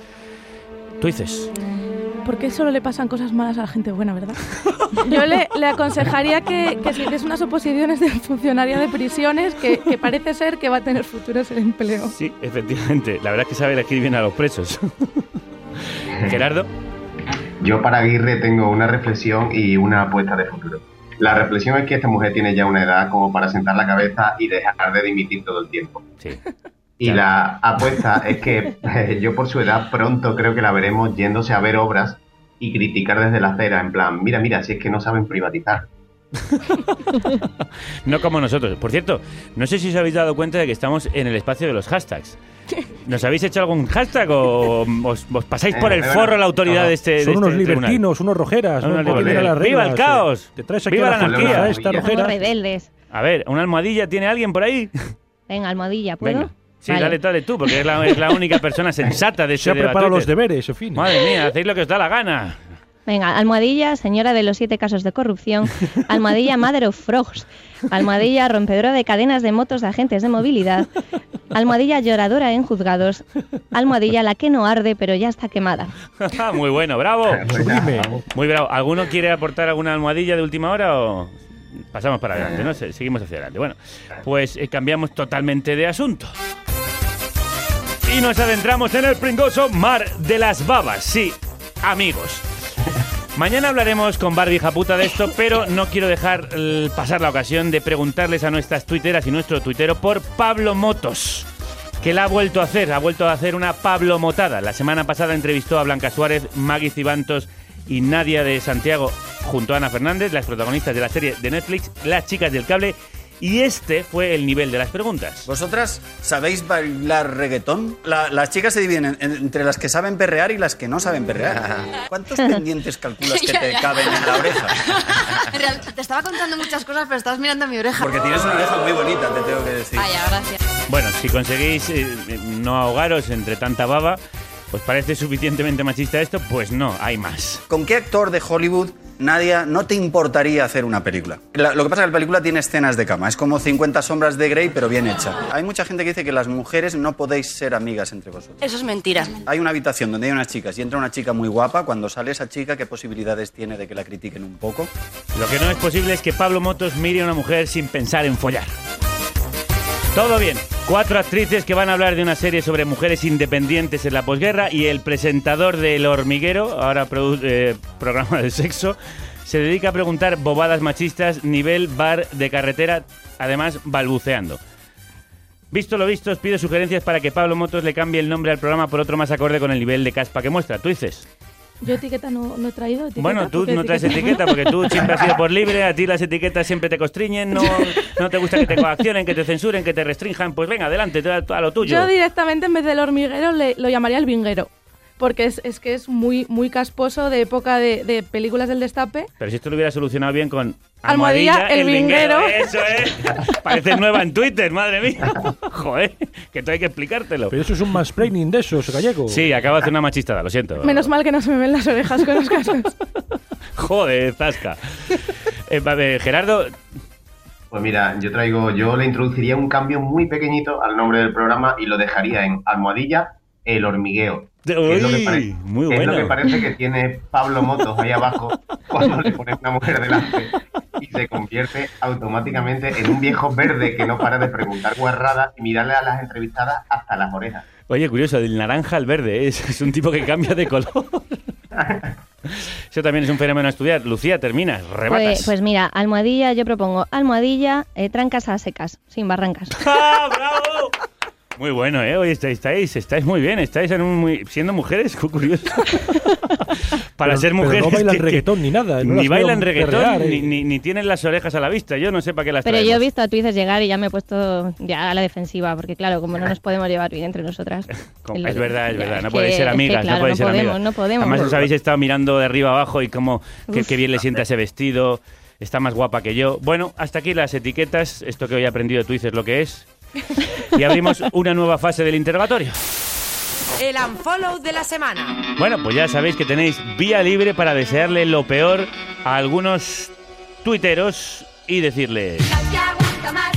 Tú dices, ¿Por qué solo le pasan cosas malas a la gente buena, verdad? *laughs* Yo le, le aconsejaría que, que si hiciese unas oposiciones de funcionaria de prisiones, que, que parece ser que va a tener futuro ese empleo. sí, efectivamente, la verdad es que sabe elegir bien a los presos. *laughs* Gerardo, Yo para Aguirre tengo una reflexión y una apuesta de futuro. La reflexión es que esta mujer tiene ya una edad como para sentar la cabeza y dejar de dimitir todo el tiempo. Y la apuesta es que eh, yo por su edad pronto creo que la veremos yéndose a ver obras y criticar desde la acera, en plan, mira, mira, si es que no saben privatizar. *laughs* no como nosotros. Por cierto, no sé si os habéis dado cuenta de que estamos en el espacio de los hashtags. *laughs* ¿Nos habéis hecho algún hashtag o os, os pasáis por el Eh, forro la autoridad de este Son de unos este tribunal? libertinos, unos rojeras. Unos ¿no? ¡Viva el caos! eh. Te traes aquí ¡Viva a la la anarquía! Esta rojera. rebeldes. A ver, ¿una almohadilla tiene alguien por ahí? *laughs* Venga, almohadilla, ¿puedo? Venga. Sí, Vale. dale, dale tú, porque es la, es la única persona sensata de *laughs* Se este ha preparado los deberes, Sofía. Madre mía, hacéis lo que os da la gana. Venga, almohadilla, señora de los siete casos de corrupción. *laughs* Almohadilla, mother of frogs. Almohadilla, rompedora de cadenas de motos de agentes de movilidad. Almohadilla, lloradora en juzgados. Almohadilla, la que no arde, pero ya está quemada. *laughs* Muy bueno, bravo. Sublime. Muy bravo. ¿Alguno quiere aportar alguna almohadilla de última hora o pasamos para adelante? No sé, seguimos hacia adelante. Bueno, pues eh, cambiamos totalmente de asunto. Y nos adentramos en el pringoso mar de las babas. Sí, amigos. Mañana hablaremos con Barbie Japuta de esto, pero no quiero dejar eh, pasar la ocasión de preguntarles a nuestras tuiteras y nuestro tuitero por Pablo Motos, que la ha vuelto a hacer, ha vuelto a hacer una Pablo Motada. La semana pasada entrevistó a Blanca Suárez, Maggie Cibantos y Nadia de Santiago junto a Ana Fernández, las protagonistas de la serie de Netflix Las chicas del cable, y este fue el nivel de las preguntas. ¿Vosotras sabéis bailar reggaetón? La- las chicas se dividen en- en- entre las que saben perrear y las que no saben perrear. *laughs* ¿Cuántos pendientes calculas que *laughs* te caben en la oreja? En *laughs* real- te estaba contando muchas cosas, pero estabas mirando mi oreja. Porque tienes una oreja muy bonita, te tengo que decir. Vaya, gracias. Bueno, si conseguís eh, eh, no ahogaros entre tanta baba, ¿os parece suficientemente machista esto? Pues no, hay más. ¿Con qué actor de Hollywood, Nadia, no te importaría hacer una película? La- lo que pasa es que la película tiene escenas de cama. Es como 50 sombras de Grey, pero bien hecha. Hay mucha gente que dice que las mujeres no podéis ser amigas entre vosotros. Eso es mentira. Hay una habitación donde hay unas chicas y entra una chica muy guapa. Cuando sale esa chica, ¿qué posibilidades tiene de que la critiquen un poco? Lo que no es posible es que Pablo Motos mire a una mujer sin pensar en follar. Todo bien. Cuatro actrices que van a hablar de una serie sobre mujeres independientes en la posguerra y el presentador del hormiguero, ahora eh, programa de sexo, se dedica a preguntar bobadas machistas nivel bar de carretera, además balbuceando. Visto lo visto, os pido sugerencias para que Pablo Motos le cambie el nombre al programa por otro más acorde con el nivel de caspa que muestra. Tú dices. Yo etiqueta no, no he traído. Etiqueta, Bueno, tú ¿por qué no traes etiqueta porque tú *laughs* siempre has sido por libre, a ti las etiquetas siempre te constriñen, no, no te gusta que te coaccionen, que te censuren, que te restrinjan. Pues venga, adelante, a lo tuyo. Yo directamente en vez del hormiguero le- lo llamaría el vinguero. Porque es, es que es muy, muy casposo de época de, de películas del destape. Pero si esto lo hubiera solucionado bien con Almohadilla, el vinguero. Eso es. *laughs* Parece nueva en Twitter, madre mía. Joder, que tú hay que explicártelo. Pero eso es un mansplaining de esos, gallego. Sí, acabo de hacer una machistada, lo siento. Menos mal que no se me ven las orejas con los cascos. *laughs* Joder, zasca. Eh, a ver, Gerardo, Pues mira, yo traigo, yo le introduciría un cambio muy pequeñito al nombre del programa y lo dejaría en almohadilla el hormigueo. Que es lo que Uy, pare- muy Es lo bueno. que parece que tiene Pablo Motos ahí abajo *laughs* cuando le pones una mujer delante y se convierte automáticamente en un viejo verde que no para de preguntar guarradas y mirarle a las entrevistadas hasta las orejas. Oye, curioso, del naranja al verde, ¿eh? es, *laughs* es un tipo que cambia de color. *laughs* Eso también es un fenómeno a estudiar. Lucía, terminas, rematas. Pues, pues mira, almohadilla, yo propongo almohadilla, eh, trancas a secas, sin barrancas. Muy bueno, ¿eh? Hoy estáis, estáis, estáis muy bien, estáis en un muy, siendo mujeres, *laughs* qué curioso. Para Pero- ser pero mujeres. no bailan que- que- reggaetón ni nada, no ni bailan reggaetón, ni, eh. ni- ni tienen las orejas a la vista. Yo no sé para qué las Pero yo he visto a Twices llegar y ya me he puesto ya a la defensiva, porque claro, como no nos podemos llevar bien entre nosotras. *laughs* Es verdad, es Ya, verdad. es No que- podéis ser es que, amigas, claro, no podéis ser podemos, amigas. no podemos. Además, os habéis estado mirando de arriba abajo y como que, Uf. que bien le sienta ese vestido. Está más guapa que yo. Bueno, hasta aquí las etiquetas. Esto que hoy he aprendido tú dices lo que es. Y abrimos una nueva fase del interrogatorio. El unfollow de la semana. Bueno, pues ya sabéis que tenéis vía libre para desearle lo peor a algunos tuiteros y decirles... No te aguanto más.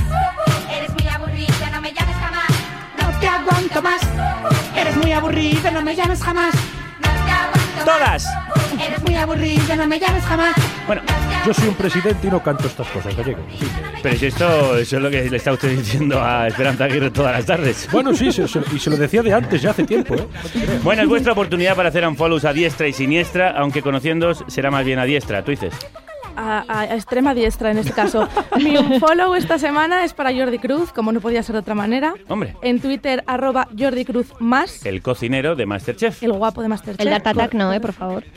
Eres muy aburrida, no me llames jamás. No te aguanto más. Eres muy aburrida, no me llames jamás. ¡Todas! Eres muy aburrida, no me llames jamás. Bueno, Yo soy un presidente y no canto estas cosas, gallego. Sí. pero si esto eso es lo que le está usted diciendo a Esperanza Aguirre todas las tardes. Bueno, sí, se- se- y se lo decía de antes, ya hace tiempo, ¿eh? Bueno, es vuestra oportunidad para hacer unfollows a diestra y siniestra, aunque conociéndoos será más bien a diestra. Tú dices. A, a- extrema diestra en este caso. *laughs* Mi follow esta semana es para Jordi Cruz, como no podía ser de otra manera. Hombre, En Twitter, arroba Jordi Cruz más, el cocinero de Masterchef. el guapo de Masterchef. El Dart Attack no, ¿eh? Por favor. *laughs*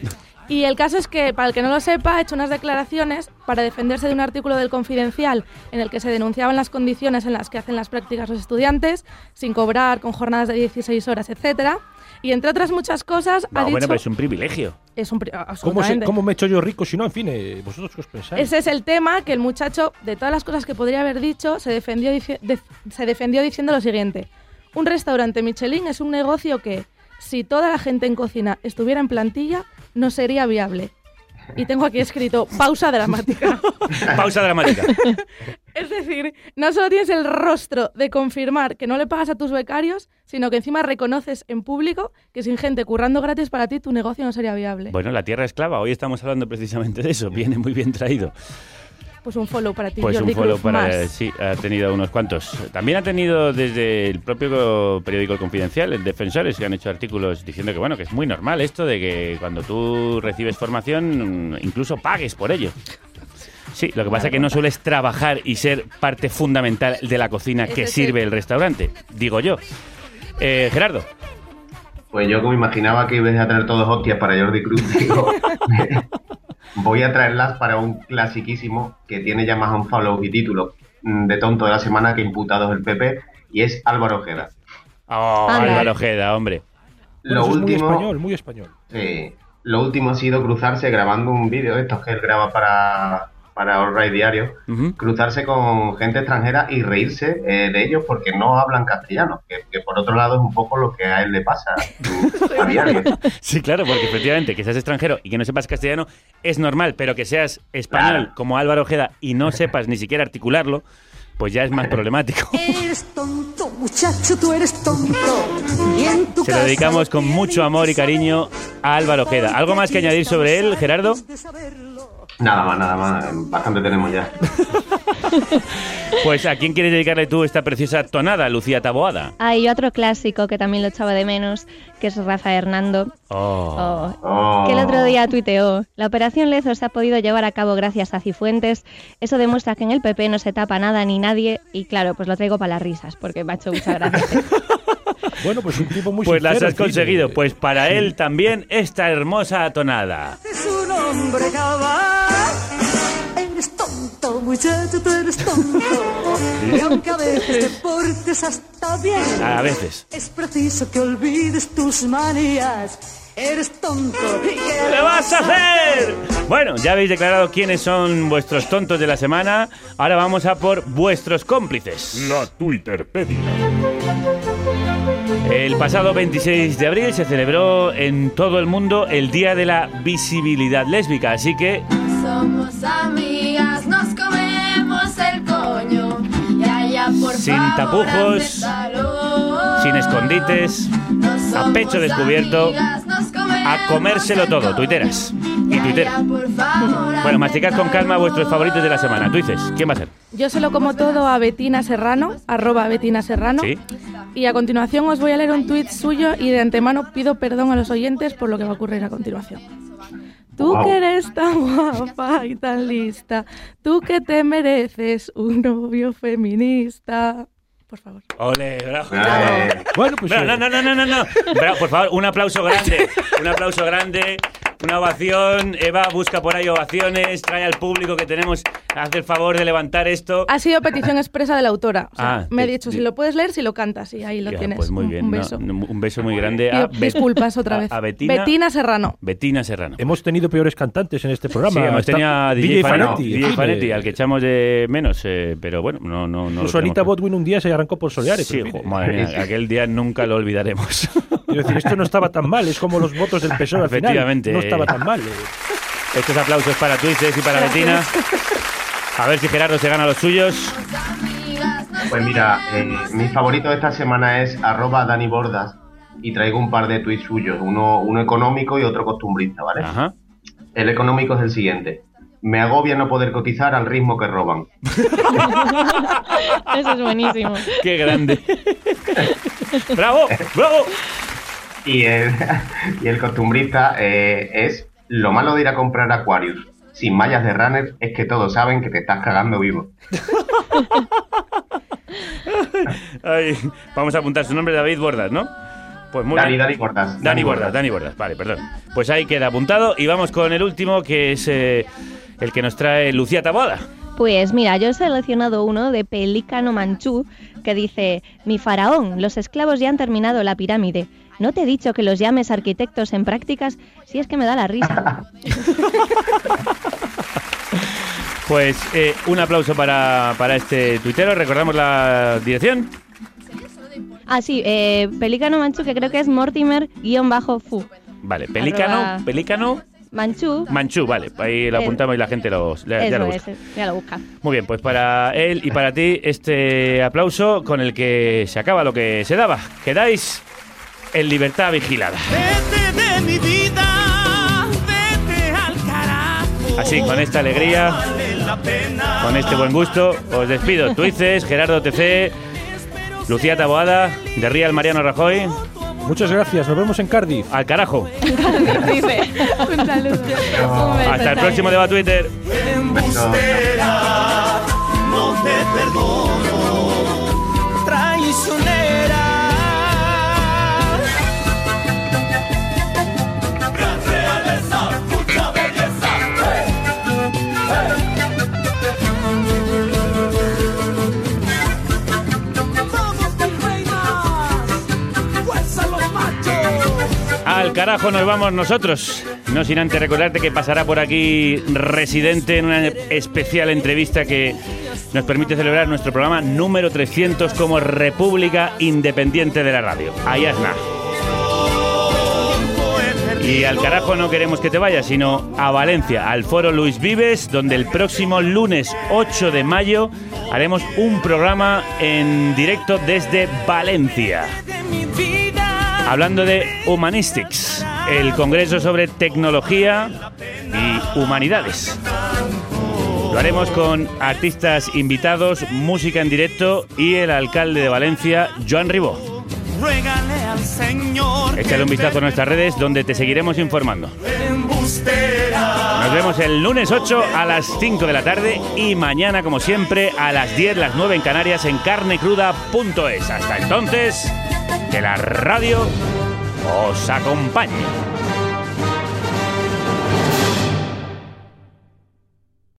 Y el caso es que, para el que no lo sepa, ha hecho unas declaraciones para defenderse de un artículo del Confidencial en el que se denunciaban las condiciones en las que hacen las prácticas los estudiantes, sin cobrar, con jornadas de 16 horas, etcétera. Y entre otras muchas cosas, No, ha bueno, dicho... pero es un privilegio. es un pri- ¿Cómo, se- absolutamente. ¿Cómo me he hecho yo rico si no? En fin, eh, vosotros qué os pensáis. Ese es el tema que el muchacho, de todas las cosas que podría haber dicho, se defendió, de- se defendió diciendo lo siguiente. Un restaurante Michelin es un negocio que, si toda la gente en cocina estuviera en plantilla, no sería viable. Y tengo aquí escrito pausa dramática. *laughs* Pausa dramática. *laughs* es decir, no solo tienes el rostro de confirmar que no le pagas a tus becarios, sino que encima reconoces en público que sin gente currando gratis para ti tu negocio no sería viable. Bueno, la tierra esclava. Hoy estamos hablando precisamente de eso. Viene muy bien traído. Pues un follow para ti, Pues Jordi un follow Cruz, para... más. Sí, ha tenido unos cuantos. También ha tenido desde el propio periódico El Confidencial, el Defensores, que han hecho artículos diciendo que, bueno, que es muy normal esto de que cuando tú recibes formación, incluso pagues por ello. Sí, lo que pasa es que no sueles trabajar y ser parte fundamental de la cocina que sirve el restaurante, digo yo. Eh, Gerardo. Pues yo como imaginaba que ibas a traer todos hostias para Jordi Cruz, *laughs* digo, voy a traerlas para un clasiquísimo que tiene ya más un follow y título mm, de tonto de la semana que imputados el PP y es Álvaro Ojeda. Oh. Álvaro Ojeda, hombre. Lo es muy último- español, muy español. Sí, lo último ha sido cruzarse grabando un vídeo de estos que él graba para, para All Right Diario, cruzarse con gente extranjera y reírse eh, de ellos porque no hablan castellano, que, que por otro lado es un poco lo que a él le pasa a *laughs* diario. Sí, claro, porque efectivamente que seas extranjero y que no sepas castellano es normal, pero que seas español como Álvaro Ojeda y no sepas ni siquiera articularlo, pues ya es más problemático. *laughs* Eres tonto, muchacho, tú eres tonto. Y en tu Se lo dedicamos con mucho amor y cariño a Álvaro Ojeda. ¿Algo más que añadir sobre él, Gerardo? Nada más, nada más, bastante tenemos ya. *laughs* Pues ¿a quién quieres dedicarle tú esta preciosa tonada, Lucía Taboada? Ah, y otro clásico que también lo echaba de menos, que es Rafa Hernando. Oh. Oh, que el otro día tuiteó, la operación Lezo se ha podido llevar a cabo gracias a Cifuentes, eso demuestra que en el PP no se tapa nada ni nadie, y claro, pues lo traigo para las risas, porque me ha hecho mucha gracia. *laughs* Bueno, pues un tipo muy Pues las has conseguido. eh, Pues para él también esta hermosa tonada. es un hombre cabal. Eres tonto, muchacho, tú eres tonto. Y aunque a veces te portes hasta bien, A veces. es preciso que olvides tus manías. Eres tonto. ¿Y qué ¿Qué le vas a hacer? Bueno, ya habéis declarado quiénes son vuestros tontos de la semana. Ahora vamos a por vuestros cómplices. La Twitterpedia. El pasado 26 de abril se celebró en todo el mundo el Día de la Visibilidad Lésbica, así que Somos amigas, nos comemos el coño. Y allá por Sin favor, tapujos, sin escondites, a pecho descubierto, a comérselo todo, tuiteras y tuiteros. Bueno, masticad con calma vuestros favoritos de la semana. Tú dices, ¿quién va a ser? Yo se lo como todo a Betina Serrano, arroba Betina Serrano. Sí. Y a continuación os voy a leer un tuit suyo y de antemano pido perdón a los oyentes por lo que va a ocurrir a continuación. Tú Wow. que eres tan guapa y tan lista, tú que te mereces un novio feminista. Por favor. Ole, bravo. Bueno, pues. no, no, no, no, no, no. Bravo, por favor, un aplauso grande. Un aplauso grande. Una ovación. Eva, busca por ahí ovaciones. Trae al público que tenemos. Haz el favor de levantar esto. Ha sido petición expresa de la autora. O sea, Ah, me ha di- dicho, di- si lo puedes leer, si lo cantas. Y ahí lo Ya, tienes. Pues muy Un- bien. Un no, beso. no, un beso muy grande a disculpas otra a- vez. A, Betina. Betina Serrano. Betina Serrano. Hemos tenido peores cantantes en este programa. Sí, hemos tenido a DJ, DJ Fanetti, Fanetti, DJ Fanetti, eh, al que echamos de menos, eh, pero bueno, no, no, no. Incluso Anita Botwin un día se arrancó por Soleares. Sí, jo, madre mía, aquel día nunca lo olvidaremos. *laughs* Quiero decir, esto no estaba tan mal, es como los votos del PSOE al final. Efectivamente. No estaba tan mal. eh. Estos aplausos para Twices y para Betina. A ver si Gerardo se gana los suyos. Pues mira, eh, mi favorito de esta semana es arroba Dani Bordas y traigo un par de tweets suyos, uno, uno económico y otro costumbrista, ¿vale? El económico es el siguiente. Me agobia no poder cotizar al ritmo que roban. *laughs* Eso es buenísimo. Qué grande. *laughs* ¡Bravo! ¡Bravo! Y el, *laughs* y el costumbrista eh, es lo malo de ir a comprar Aquarius sin mallas de runner es que todos saben que te estás cagando vivo. *laughs* Ay, vamos a apuntar su nombre, David Bordas, ¿no? Pues muy Dani, bien. Dani Bordas. Dani, Dani Bordas, Bordas. Dani Bordas, vale, perdón. Pues ahí queda apuntado y vamos con el último que es eh, el que nos trae Lucía Taboada. Pues mira, yo he seleccionado uno de Pelícano Manchú que dice, mi faraón, los esclavos ya han terminado la pirámide. No te he dicho que los llames arquitectos en prácticas, si es que me da la risa. *laughs* Pues eh, un aplauso para, para este tuitero. Recordamos la dirección. Ah, sí, eh, Pelícano Manchú, que creo que es Mortimer-Fu. Vale, pelícano, Arroba- pelícano, Manchú. manchú, vale. Ahí lo apuntamos y la gente lo, ya Eso lo es, busca. ya lo busca. Muy bien, pues para él y para ti este aplauso con el que se acaba lo que se daba. Quedáis en libertad vigilada. Vete de mi vida, vete al carajo. Así, con esta alegría, Vale la pena. con este buen gusto, os despido. Tuices, Gerardo TC, Lucía Taboada, de Real Mariano Rajoy. Muchas gracias, nos vemos en Cardiff. Al carajo. Dice. Un saludo. Un beso, Hasta el próximo debate Twitter. Embustera, no te perdono. Traicionera. Al carajo nos vamos nosotros. No sin antes recordarte que pasará por aquí residente en una especial entrevista que nos permite celebrar nuestro programa número 300 como República Independiente de la Radio. Ayasna. Y al carajo no queremos que te vayas, sino a Valencia, al foro Luis Vives, donde el próximo lunes 8 de mayo haremos un programa en directo desde Valencia. Hablando de Humanistics, el congreso sobre tecnología y humanidades. Lo haremos con artistas invitados, música en directo y el alcalde de Valencia, Joan Ribó. Regale al Señor. Échale un vistazo a nuestras redes donde te seguiremos informando. Nos vemos el lunes 8 a las 5 de la tarde y mañana, como siempre, a las 10, las 9 en Canarias en carnecruda.es. Hasta entonces, que la radio os acompañe.